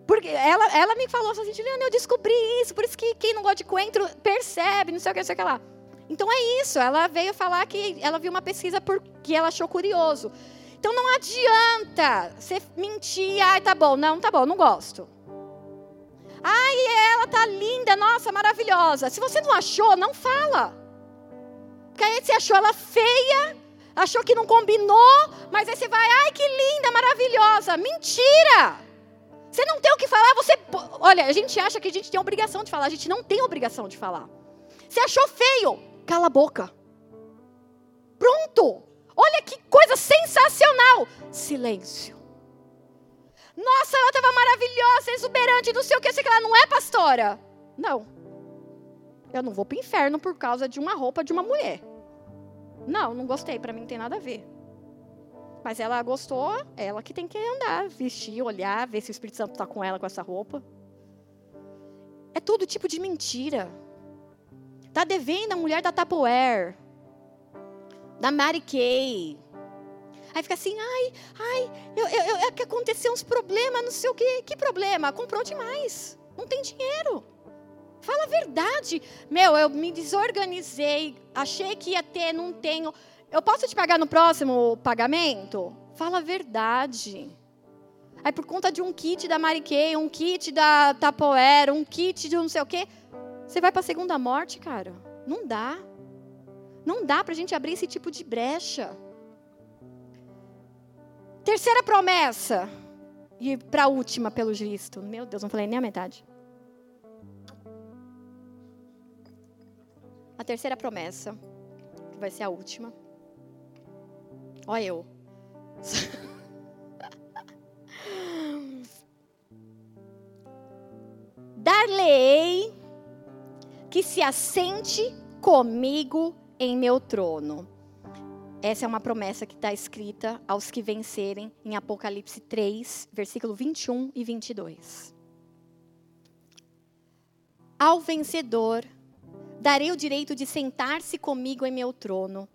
Porque ela, ela me falou assim, Juliana, eu descobri isso, por isso que quem não gosta de coentro percebe, não sei o que, não sei o que lá. Então é isso, ela veio falar que ela viu uma pesquisa porque ela achou curioso. Então não adianta você mentir, ai, tá bom, não, tá bom, não gosto. Ai, ela tá linda, nossa, maravilhosa. Se você não achou, não fala. Porque aí você achou ela feia, achou que não combinou, mas aí você vai, ai, que linda, maravilhosa. Mentira! Você não tem o que falar, você. Olha, a gente acha que a gente tem obrigação de falar, a gente não tem obrigação de falar. Você achou feio? Cala a boca. Pronto. Olha que coisa sensacional. Silêncio. Nossa, ela estava maravilhosa, exuberante, não sei o que, sei que ela não é pastora. Não. Eu não vou para o inferno por causa de uma roupa de uma mulher. Não, não gostei, para mim não tem nada a ver. Mas ela gostou, ela que tem que andar, vestir, olhar, ver se o Espírito Santo está com ela com essa roupa. É todo tipo de mentira. Tá devendo a mulher da Tupperware da Mary Kay. Aí fica assim, ai, ai, eu, eu, eu, é que aconteceu uns problemas, não sei o quê. Que problema? Comprou demais. Não tem dinheiro. Fala a verdade. Meu, eu me desorganizei, achei que ia ter, não tenho. Eu posso te pagar no próximo pagamento? Fala a verdade. Aí por conta de um kit da Kay, um kit da Tapoera, um kit de não sei o quê, você vai para a segunda morte, cara? Não dá. Não dá para a gente abrir esse tipo de brecha. Terceira promessa. E para a última, pelo visto. Meu Deus, não falei nem a metade. A terceira promessa, que vai ser a última. Olha eu. Dar-lhe-ei que se assente comigo em meu trono. Essa é uma promessa que está escrita aos que vencerem em Apocalipse 3, versículo 21 e 22. Ao vencedor, darei o direito de sentar-se comigo em meu trono,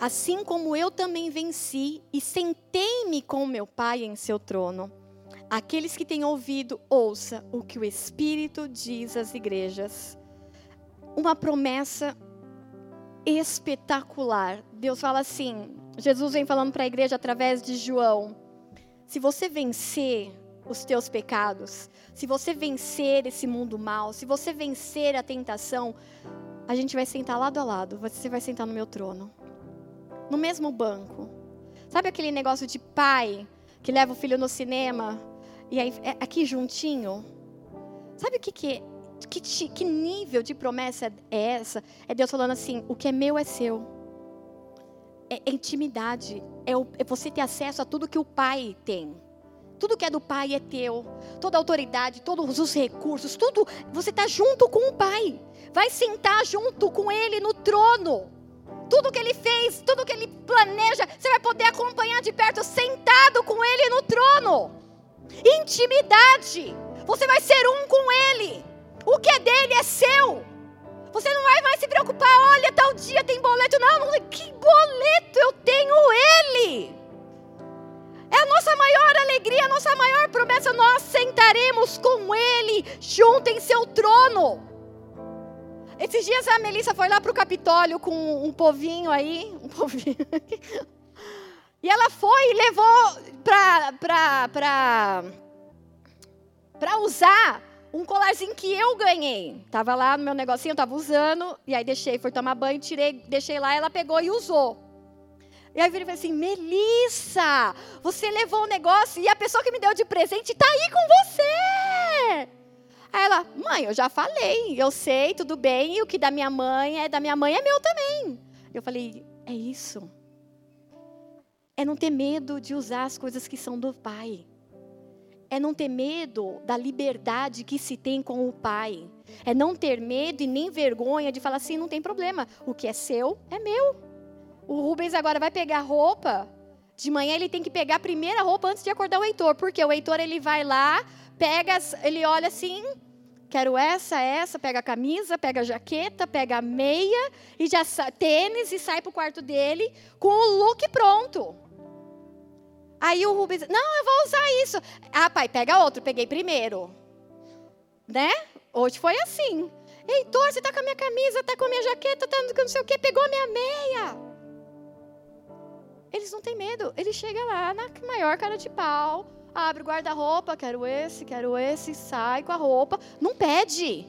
assim como eu também venci e sentei-me com meu Pai em seu trono. Aqueles que têm ouvido, ouça o que o Espírito diz às igrejas uma promessa espetacular. Deus fala assim: Jesus vem falando para a igreja através de João. Se você vencer os teus pecados, se você vencer esse mundo mal, se você vencer a tentação, a gente vai sentar lado a lado. Você vai sentar no meu trono, no mesmo banco. Sabe aquele negócio de pai que leva o filho no cinema e aí é aqui juntinho? Sabe o que, que que, que nível de promessa é essa? É Deus falando assim: o que é meu é seu. É, é intimidade. É, o, é você ter acesso a tudo que o Pai tem. Tudo que é do Pai é teu. Toda a autoridade, todos os recursos, tudo. Você está junto com o Pai. Vai sentar junto com Ele no trono. Tudo que Ele fez, tudo que Ele planeja, você vai poder acompanhar de perto, sentado com Ele no trono. Intimidade. Você vai ser um com Ele. O que é dele é seu. Você não vai mais se preocupar, olha, tal dia tem boleto. Não, que boleto? Eu tenho ele. É a nossa maior alegria, a nossa maior promessa. Nós sentaremos com ele junto em seu trono. Esses dias a Melissa foi lá para o Capitólio com um povinho aí. Um povinho. E ela foi e levou para usar um colarzinho que eu ganhei. Tava lá no meu negocinho, eu tava usando, e aí deixei, foi tomar banho, tirei, deixei lá, ela pegou e usou. E aí eu falei assim, Melissa, você levou o negócio e a pessoa que me deu de presente tá aí com você. Aí ela, mãe, eu já falei, eu sei, tudo bem, e o que da minha mãe é da minha mãe é meu também. Eu falei, é isso. É não ter medo de usar as coisas que são do pai é não ter medo da liberdade que se tem com o Pai. É não ter medo e nem vergonha de falar assim: não tem problema, o que é seu é meu. O Rubens agora vai pegar roupa. De manhã ele tem que pegar a primeira roupa antes de acordar o Heitor, porque o Heitor ele vai lá, pega, ele olha assim, quero essa, essa, pega a camisa, pega a jaqueta, pega a meia e já tênis e sai para o quarto dele com o look pronto. Aí o Rubens, não, eu vou usar isso. Ah, pai, pega outro, peguei primeiro. Né? Hoje foi assim. Heitor, você tá com a minha camisa, tá com a minha jaqueta, tá não sei o quê, pegou a minha meia. Eles não têm medo. Ele chega lá na maior cara de pau, abre o guarda-roupa, quero esse, quero esse, sai com a roupa. Não pede.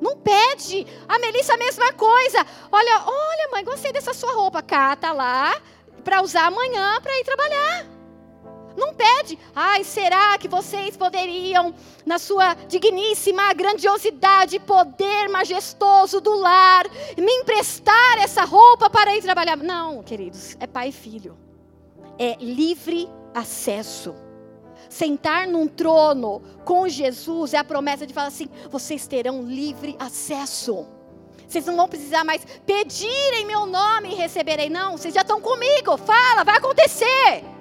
Não pede. A Melissa a mesma coisa. Olha, olha, mãe, gostei dessa sua roupa. Cata lá para usar amanhã para ir trabalhar. Não pede, ai, será que vocês poderiam, na sua digníssima grandiosidade, poder majestoso do lar, me emprestar essa roupa para ir trabalhar? Não, queridos, é pai e filho. É livre acesso. Sentar num trono com Jesus é a promessa de falar assim: vocês terão livre acesso. Vocês não vão precisar mais pedir em meu nome e receberei. Não, vocês já estão comigo. Fala, vai acontecer.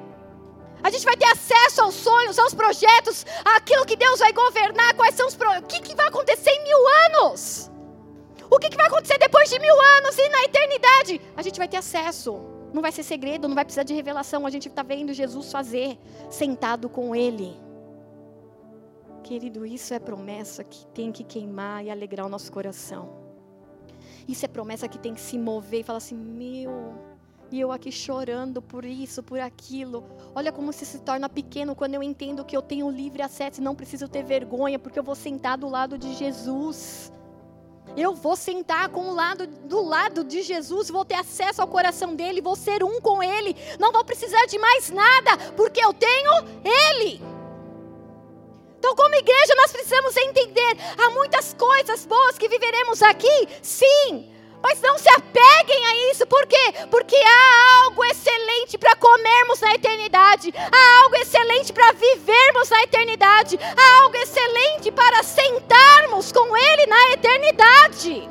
A gente vai ter acesso aos sonhos, aos projetos, àquilo que Deus vai governar, quais são os pro... O que, que vai acontecer em mil anos? O que, que vai acontecer depois de mil anos e na eternidade? A gente vai ter acesso. Não vai ser segredo, não vai precisar de revelação. A gente está vendo Jesus fazer, sentado com Ele. Querido, isso é promessa que tem que queimar e alegrar o nosso coração. Isso é promessa que tem que se mover e falar assim: meu, e eu aqui chorando por isso, por aquilo. Olha como se se torna pequeno quando eu entendo que eu tenho livre acesso e não preciso ter vergonha, porque eu vou sentar do lado de Jesus. Eu vou sentar com o lado do lado de Jesus, vou ter acesso ao coração dele, vou ser um com ele. Não vou precisar de mais nada, porque eu tenho ele. Então, como igreja, nós precisamos entender: há muitas coisas boas que viveremos aqui, sim, mas não se apeguem a isso, por quê? Porque há algo excelente para comermos na eternidade, há algo excelente para vivermos na eternidade, há algo excelente para sentarmos com Ele na eternidade.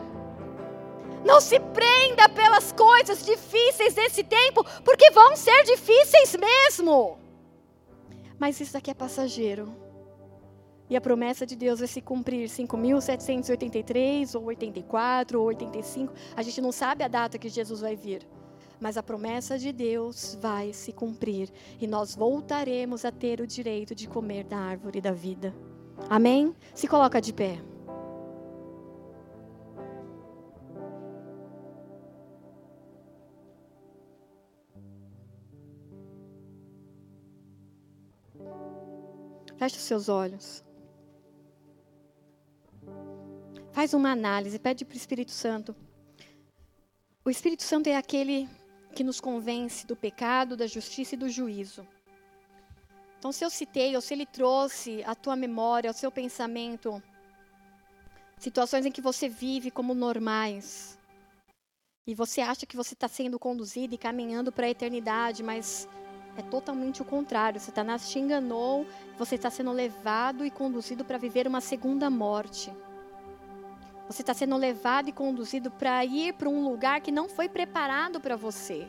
Não se prenda pelas coisas difíceis desse tempo, porque vão ser difíceis mesmo. Mas isso aqui é passageiro. E a promessa de Deus vai se cumprir 5.783, ou 84, ou 85. A gente não sabe a data que Jesus vai vir. Mas a promessa de Deus vai se cumprir. E nós voltaremos a ter o direito de comer da árvore da vida. Amém? Se coloca de pé. Feche os seus olhos. Faz uma análise, pede para o Espírito Santo. O Espírito Santo é aquele que nos convence do pecado, da justiça e do juízo. Então, se eu citei, ou se ele trouxe à tua memória, ao seu pensamento, situações em que você vive como normais, e você acha que você está sendo conduzido e caminhando para a eternidade, mas é totalmente o contrário. Satanás te enganou, você está sendo levado e conduzido para viver uma segunda morte. Você está sendo levado e conduzido para ir para um lugar que não foi preparado para você.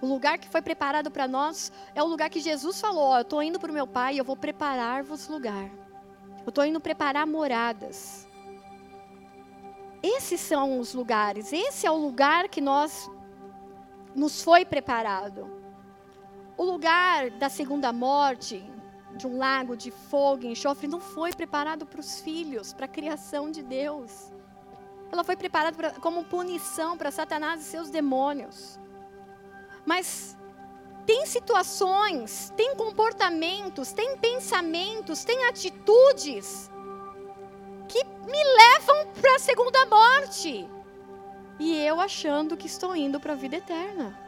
O lugar que foi preparado para nós é o lugar que Jesus falou: oh, Eu estou indo para o meu Pai e eu vou preparar-vos lugar. Eu estou indo preparar moradas. Esses são os lugares. Esse é o lugar que nós nos foi preparado. O lugar da segunda morte, de um lago de fogo e enxofre, não foi preparado para os filhos, para a criação de Deus. Ela foi preparada pra, como punição para Satanás e seus demônios. Mas tem situações, tem comportamentos, tem pensamentos, tem atitudes que me levam para a segunda morte. E eu achando que estou indo para a vida eterna.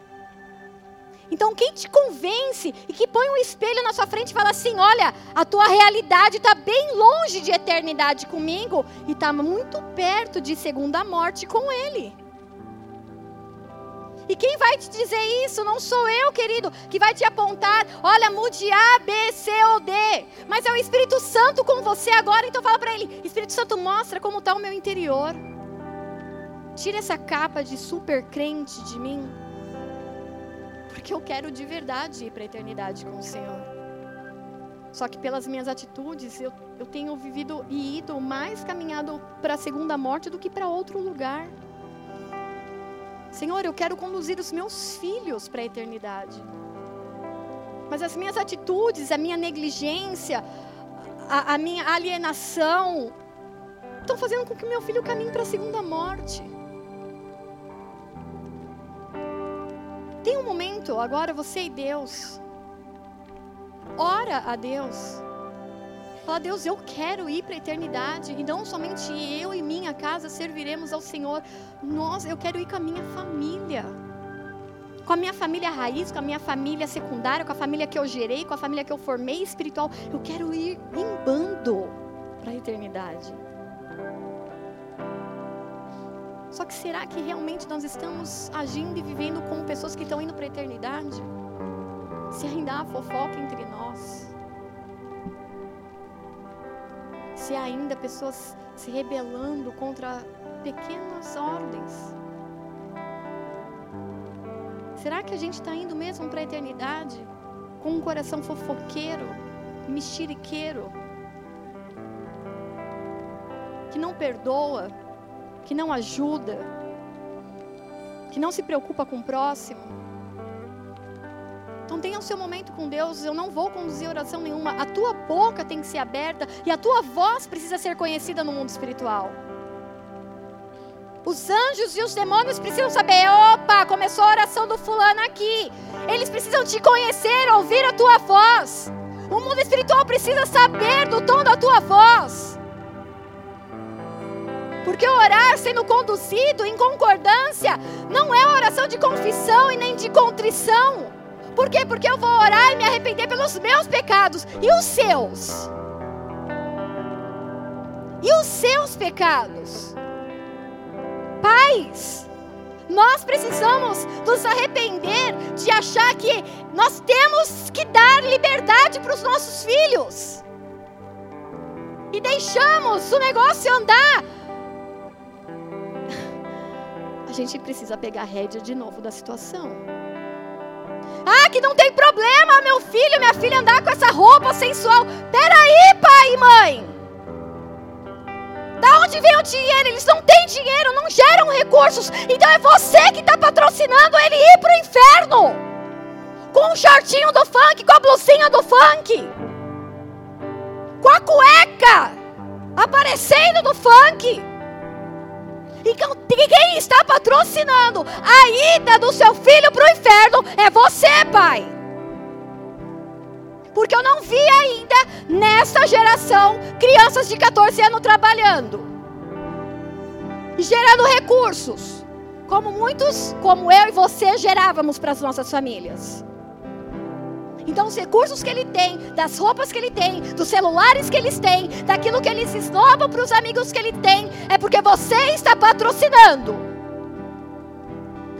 Então, quem te convence e que põe um espelho na sua frente e fala assim: olha, a tua realidade está bem longe de eternidade comigo e está muito perto de segunda morte com Ele. E quem vai te dizer isso? Não sou eu, querido, que vai te apontar, olha, mude A, B, C ou D. Mas é o Espírito Santo com você agora, então fala para ele: Espírito Santo, mostra como está o meu interior. Tira essa capa de super crente de mim porque eu quero de verdade ir para a eternidade com o Senhor. Só que pelas minhas atitudes, eu, eu tenho vivido e ido mais caminhado para a segunda morte do que para outro lugar. Senhor, eu quero conduzir os meus filhos para a eternidade. Mas as minhas atitudes, a minha negligência, a, a minha alienação, estão fazendo com que meu filho caminhe para a segunda morte. Tem um momento, agora você e Deus. Ora a Deus. Fala, Deus, eu quero ir para a eternidade. E não somente eu e minha casa serviremos ao Senhor. Nós, eu quero ir com a minha família. Com a minha família raiz, com a minha família secundária, com a família que eu gerei, com a família que eu formei espiritual. Eu quero ir em bando para a eternidade. Só que será que realmente nós estamos agindo e vivendo como pessoas que estão indo para a eternidade? Se ainda há fofoca entre nós. Se há ainda pessoas se rebelando contra pequenas ordens. Será que a gente está indo mesmo para a eternidade com um coração fofoqueiro, mexeriqueiro, que não perdoa, que não ajuda, que não se preocupa com o próximo. Então tenha o seu momento com Deus. Eu não vou conduzir oração nenhuma. A tua boca tem que ser aberta e a tua voz precisa ser conhecida no mundo espiritual. Os anjos e os demônios precisam saber: opa, começou a oração do fulano aqui. Eles precisam te conhecer, ouvir a tua voz. O mundo espiritual precisa saber do tom da tua voz. Porque orar sendo conduzido em concordância não é oração de confissão e nem de contrição. Por quê? Porque eu vou orar e me arrepender pelos meus pecados e os seus. E os seus pecados. Pais, nós precisamos nos arrepender de achar que nós temos que dar liberdade para os nossos filhos. E deixamos o negócio andar. Gente precisa pegar a rédea de novo da situação. Ah, que não tem problema, meu filho, minha filha andar com essa roupa sensual. Peraí, pai e mãe. Da onde vem o dinheiro? Eles não têm dinheiro, não geram recursos. Então é você que está patrocinando ele ir para o inferno. Com o shortinho do funk, com a blusinha do funk. Com a cueca aparecendo no funk. Então, quem está patrocinando a ida do seu filho para o inferno é você, pai. Porque eu não vi ainda nessa geração crianças de 14 anos trabalhando e gerando recursos, como muitos, como eu e você gerávamos para as nossas famílias. Então, os recursos que ele tem, das roupas que ele tem, dos celulares que eles têm, daquilo que eles esnobam para os amigos que ele tem, é porque você está patrocinando.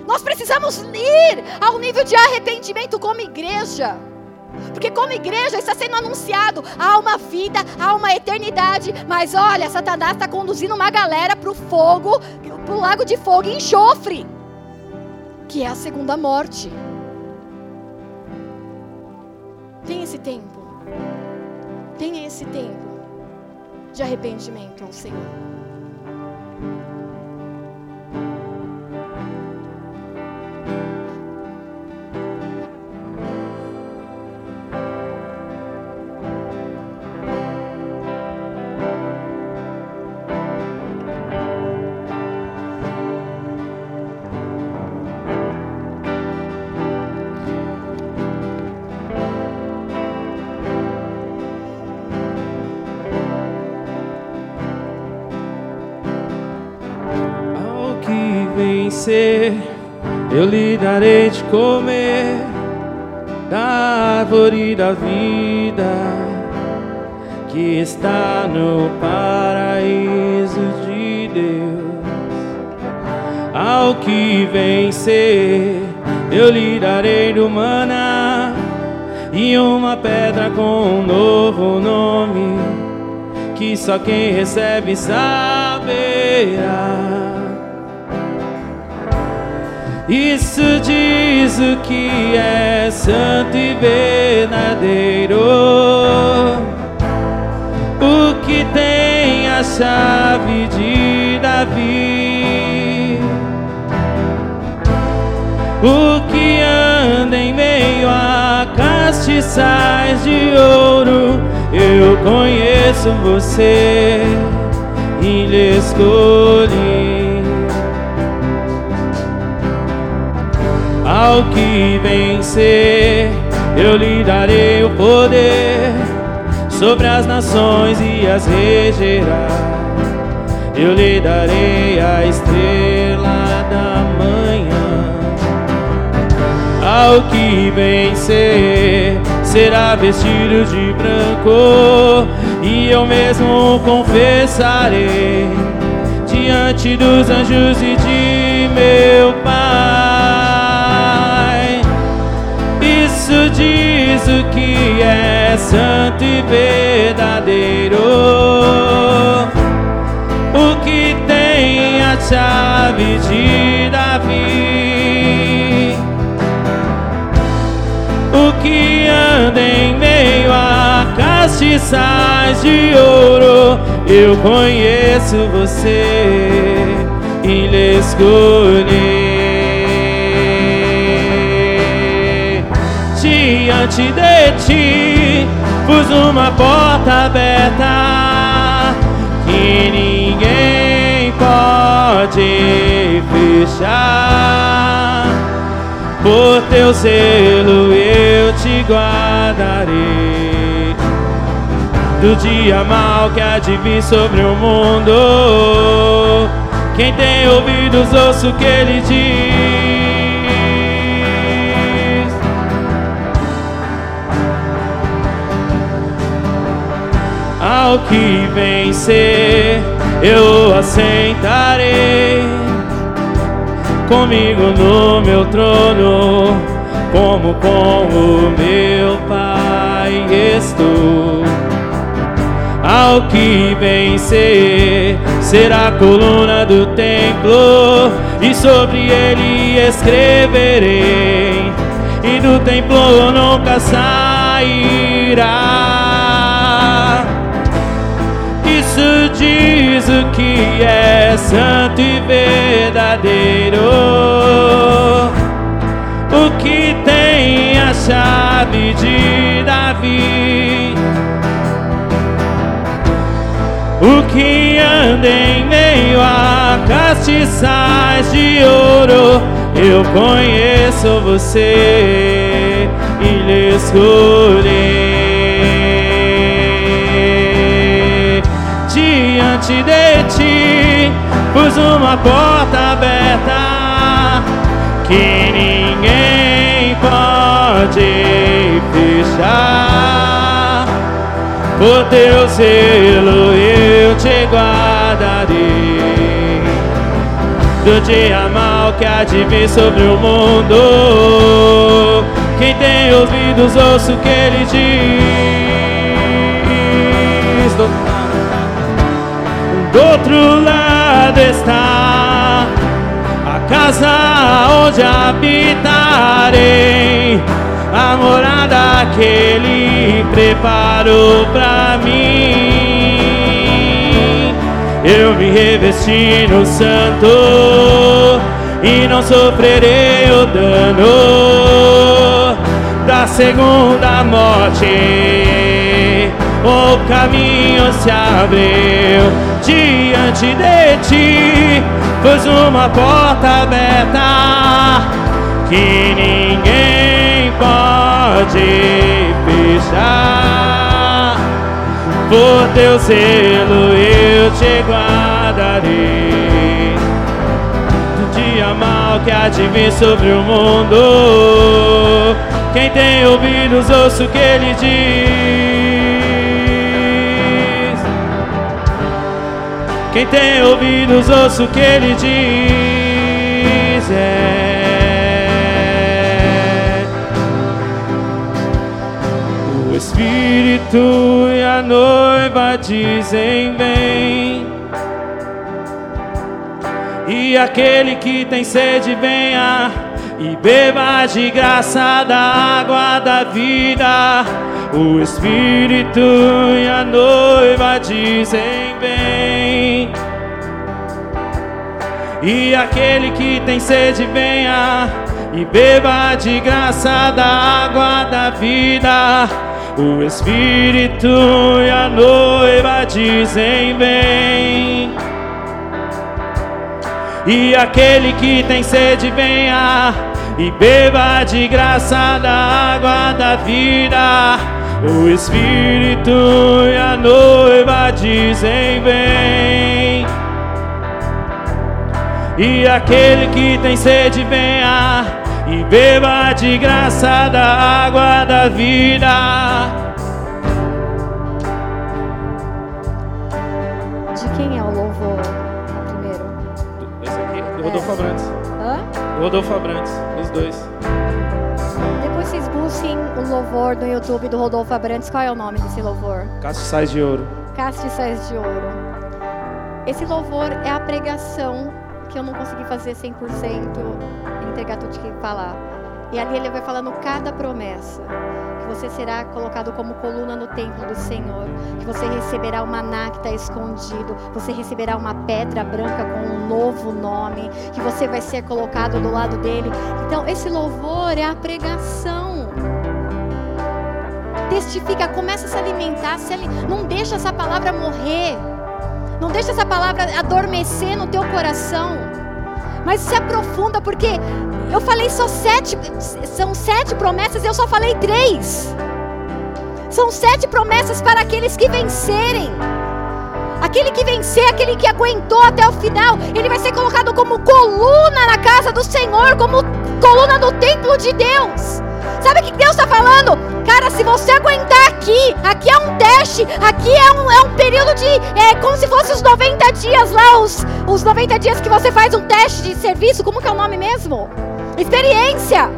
Nós precisamos ir ao nível de arrependimento como igreja. Porque como igreja está sendo anunciado, há uma vida, há uma eternidade. Mas olha, Satanás está conduzindo uma galera para o fogo, para o lago de fogo e enxofre. Que é a segunda morte. Tenha esse tempo. Tenha esse tempo de arrependimento ao Senhor. De comer da árvore da vida que está no paraíso de Deus. Ao que vencer, eu lhe darei do maná e uma pedra com um novo nome que só quem recebe saberá. Isso diz o que é santo e verdadeiro. O que tem a chave de Davi. O que anda em meio a castiçais de ouro. Eu conheço você e lhe escolhi. Ao que vencer, eu lhe darei o poder sobre as nações e as regerá. Eu lhe darei a estrela da manhã. Ao que vencer, será vestido de branco, e eu mesmo confessarei diante dos anjos e de meu Pai isso diz o que é santo e verdadeiro. O que tem a chave de Davi. O que anda em meio a castiçais de ouro. Eu conheço você e lhe escolhi. Diante de ti. Pus uma porta aberta que ninguém pode fechar. Por teu zelo eu te guardarei do dia mal que há de vir sobre o mundo. Quem tem ouvidos, ouça o que ele diz. Ao que vencer, eu assentarei comigo no meu trono, como com o meu Pai estou. Ao que vencer, será a coluna do templo, e sobre ele escreverei, e do templo nunca sairá. Diz o que é santo e verdadeiro, o que tem a chave de Davi. O que anda em meio a castiçais de ouro, eu conheço você e lhe escolhi. Diante de ti, pus uma porta aberta que ninguém pode fechar. Por teu zelo eu te guardarei Do dia mal que há de vir sobre o mundo Quem tem ouvidos ouça o que ele diz Do, outro lado está A casa onde habitarei a morada que Ele preparou para mim. Eu me revesti no santo e não sofrerei o dano da segunda morte. O caminho se abriu diante de ti, pois uma porta aberta que ninguém pode fechar. Por teu zelo eu te guardarei. Do dia mal que há de vir sobre o mundo. Quem tem ouvidos, ouça o que ele diz. Quem tem ouvidos, ouça o que ele diz. É. O Espírito e a noiva dizem vem. E aquele que tem sede venha e beba de graça da água da vida. O Espírito e a noiva dizem vem. E aquele que tem sede venha e beba de graça da água da vida. O Espírito e a noiva dizem vem. E aquele que tem sede venha e beba de graça da água da vida. O Espírito e a noiva dizem vem. E aquele que tem sede venha e beba de graça da água da vida. De quem é o louvor primeiro? Esse aqui, do Rodolfo Abrantes. Hã? Do Rodolfo Abrantes, os dois. Depois vocês busquem o louvor no YouTube do Rodolfo Abrantes. Qual é o nome desse louvor? Castiçais de ouro. Castiçais de Ouro. Esse louvor é a pregação que eu não consegui fazer 100%, entregar tudo que falar. E ali ele vai falando cada promessa. Que você será colocado como coluna no templo do Senhor. Que você receberá o maná que está escondido. Você receberá uma pedra branca com um novo nome. Que você vai ser colocado do lado dele. Então, esse louvor é a pregação. testifica, começa a se alimentar, se ali... não deixa essa palavra morrer. Não deixa essa palavra adormecer no teu coração. Mas se aprofunda, porque eu falei só sete, são sete promessas, eu só falei três. São sete promessas para aqueles que vencerem. Aquele que vencer, aquele que aguentou até o final, ele vai ser colocado como coluna na casa do Senhor, como coluna do templo de Deus. Sabe o que Deus está falando? Cara, se você aguentar aqui, aqui é um teste, aqui é um, é um período de. É como se fosse os 90 dias lá, os, os 90 dias que você faz um teste de serviço, como que é o nome mesmo? Experiência.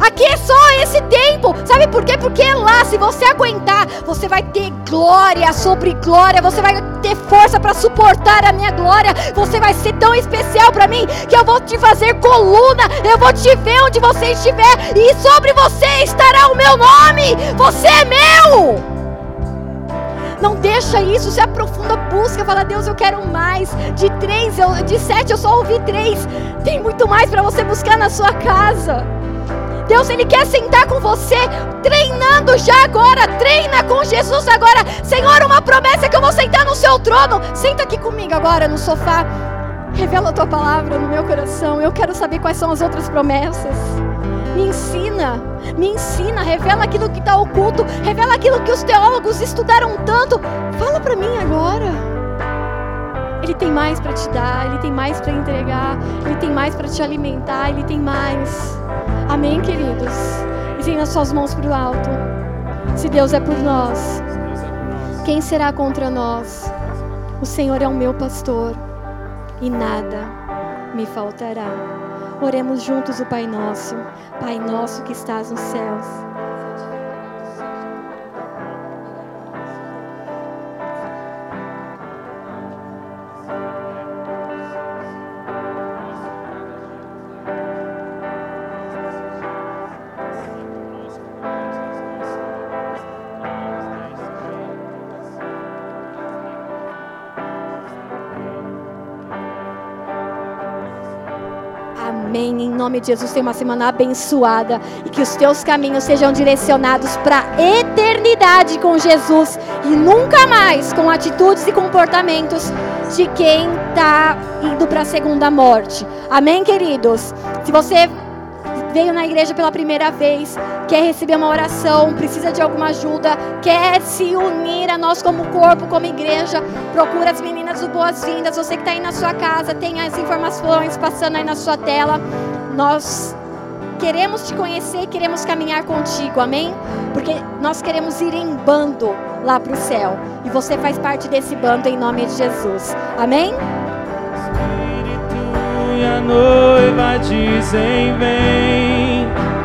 Aqui é só esse tempo. Sabe por quê? Porque lá, se você aguentar, você vai ter glória sobre glória. Você vai ter força para suportar a minha glória. Você vai ser tão especial para mim que eu vou te fazer coluna. Eu vou te ver onde você estiver. E sobre você estará o meu nome. Você é meu. Não deixa isso, se aprofunda, busca, fala, Deus, eu quero mais. De três, eu, de sete eu só ouvi três. Tem muito mais para você buscar na sua casa. Deus, Ele quer sentar com você, treinando já agora. Treina com Jesus agora. Senhor, uma promessa que eu vou sentar no seu trono. Senta aqui comigo agora no sofá. Revela a tua palavra no meu coração. Eu quero saber quais são as outras promessas. Me ensina, me ensina, revela aquilo que está oculto, revela aquilo que os teólogos estudaram tanto. Fala para mim agora. Ele tem mais para te dar, ele tem mais para entregar, ele tem mais para te alimentar, ele tem mais. Amém, queridos? Dizem as suas mãos para o alto. Se Deus é por nós, quem será contra nós? O Senhor é o meu pastor e nada me faltará. Oremos juntos o Pai Nosso. Pai Nosso que estás nos céus nome de Jesus, tenha uma semana abençoada e que os teus caminhos sejam direcionados para a eternidade com Jesus e nunca mais com atitudes e comportamentos de quem está indo para a segunda morte. Amém, queridos? Se você veio na igreja pela primeira vez, quer receber uma oração, precisa de alguma ajuda, quer se unir a nós como corpo, como igreja, procura as meninas do Boas-Vindas. Você que está aí na sua casa, tem as informações passando aí na sua tela. Nós queremos te conhecer, queremos caminhar contigo, amém? Porque nós queremos ir em bando lá para o céu. E você faz parte desse bando em nome de Jesus, amém? Espírito e a noiva dizem: Vem.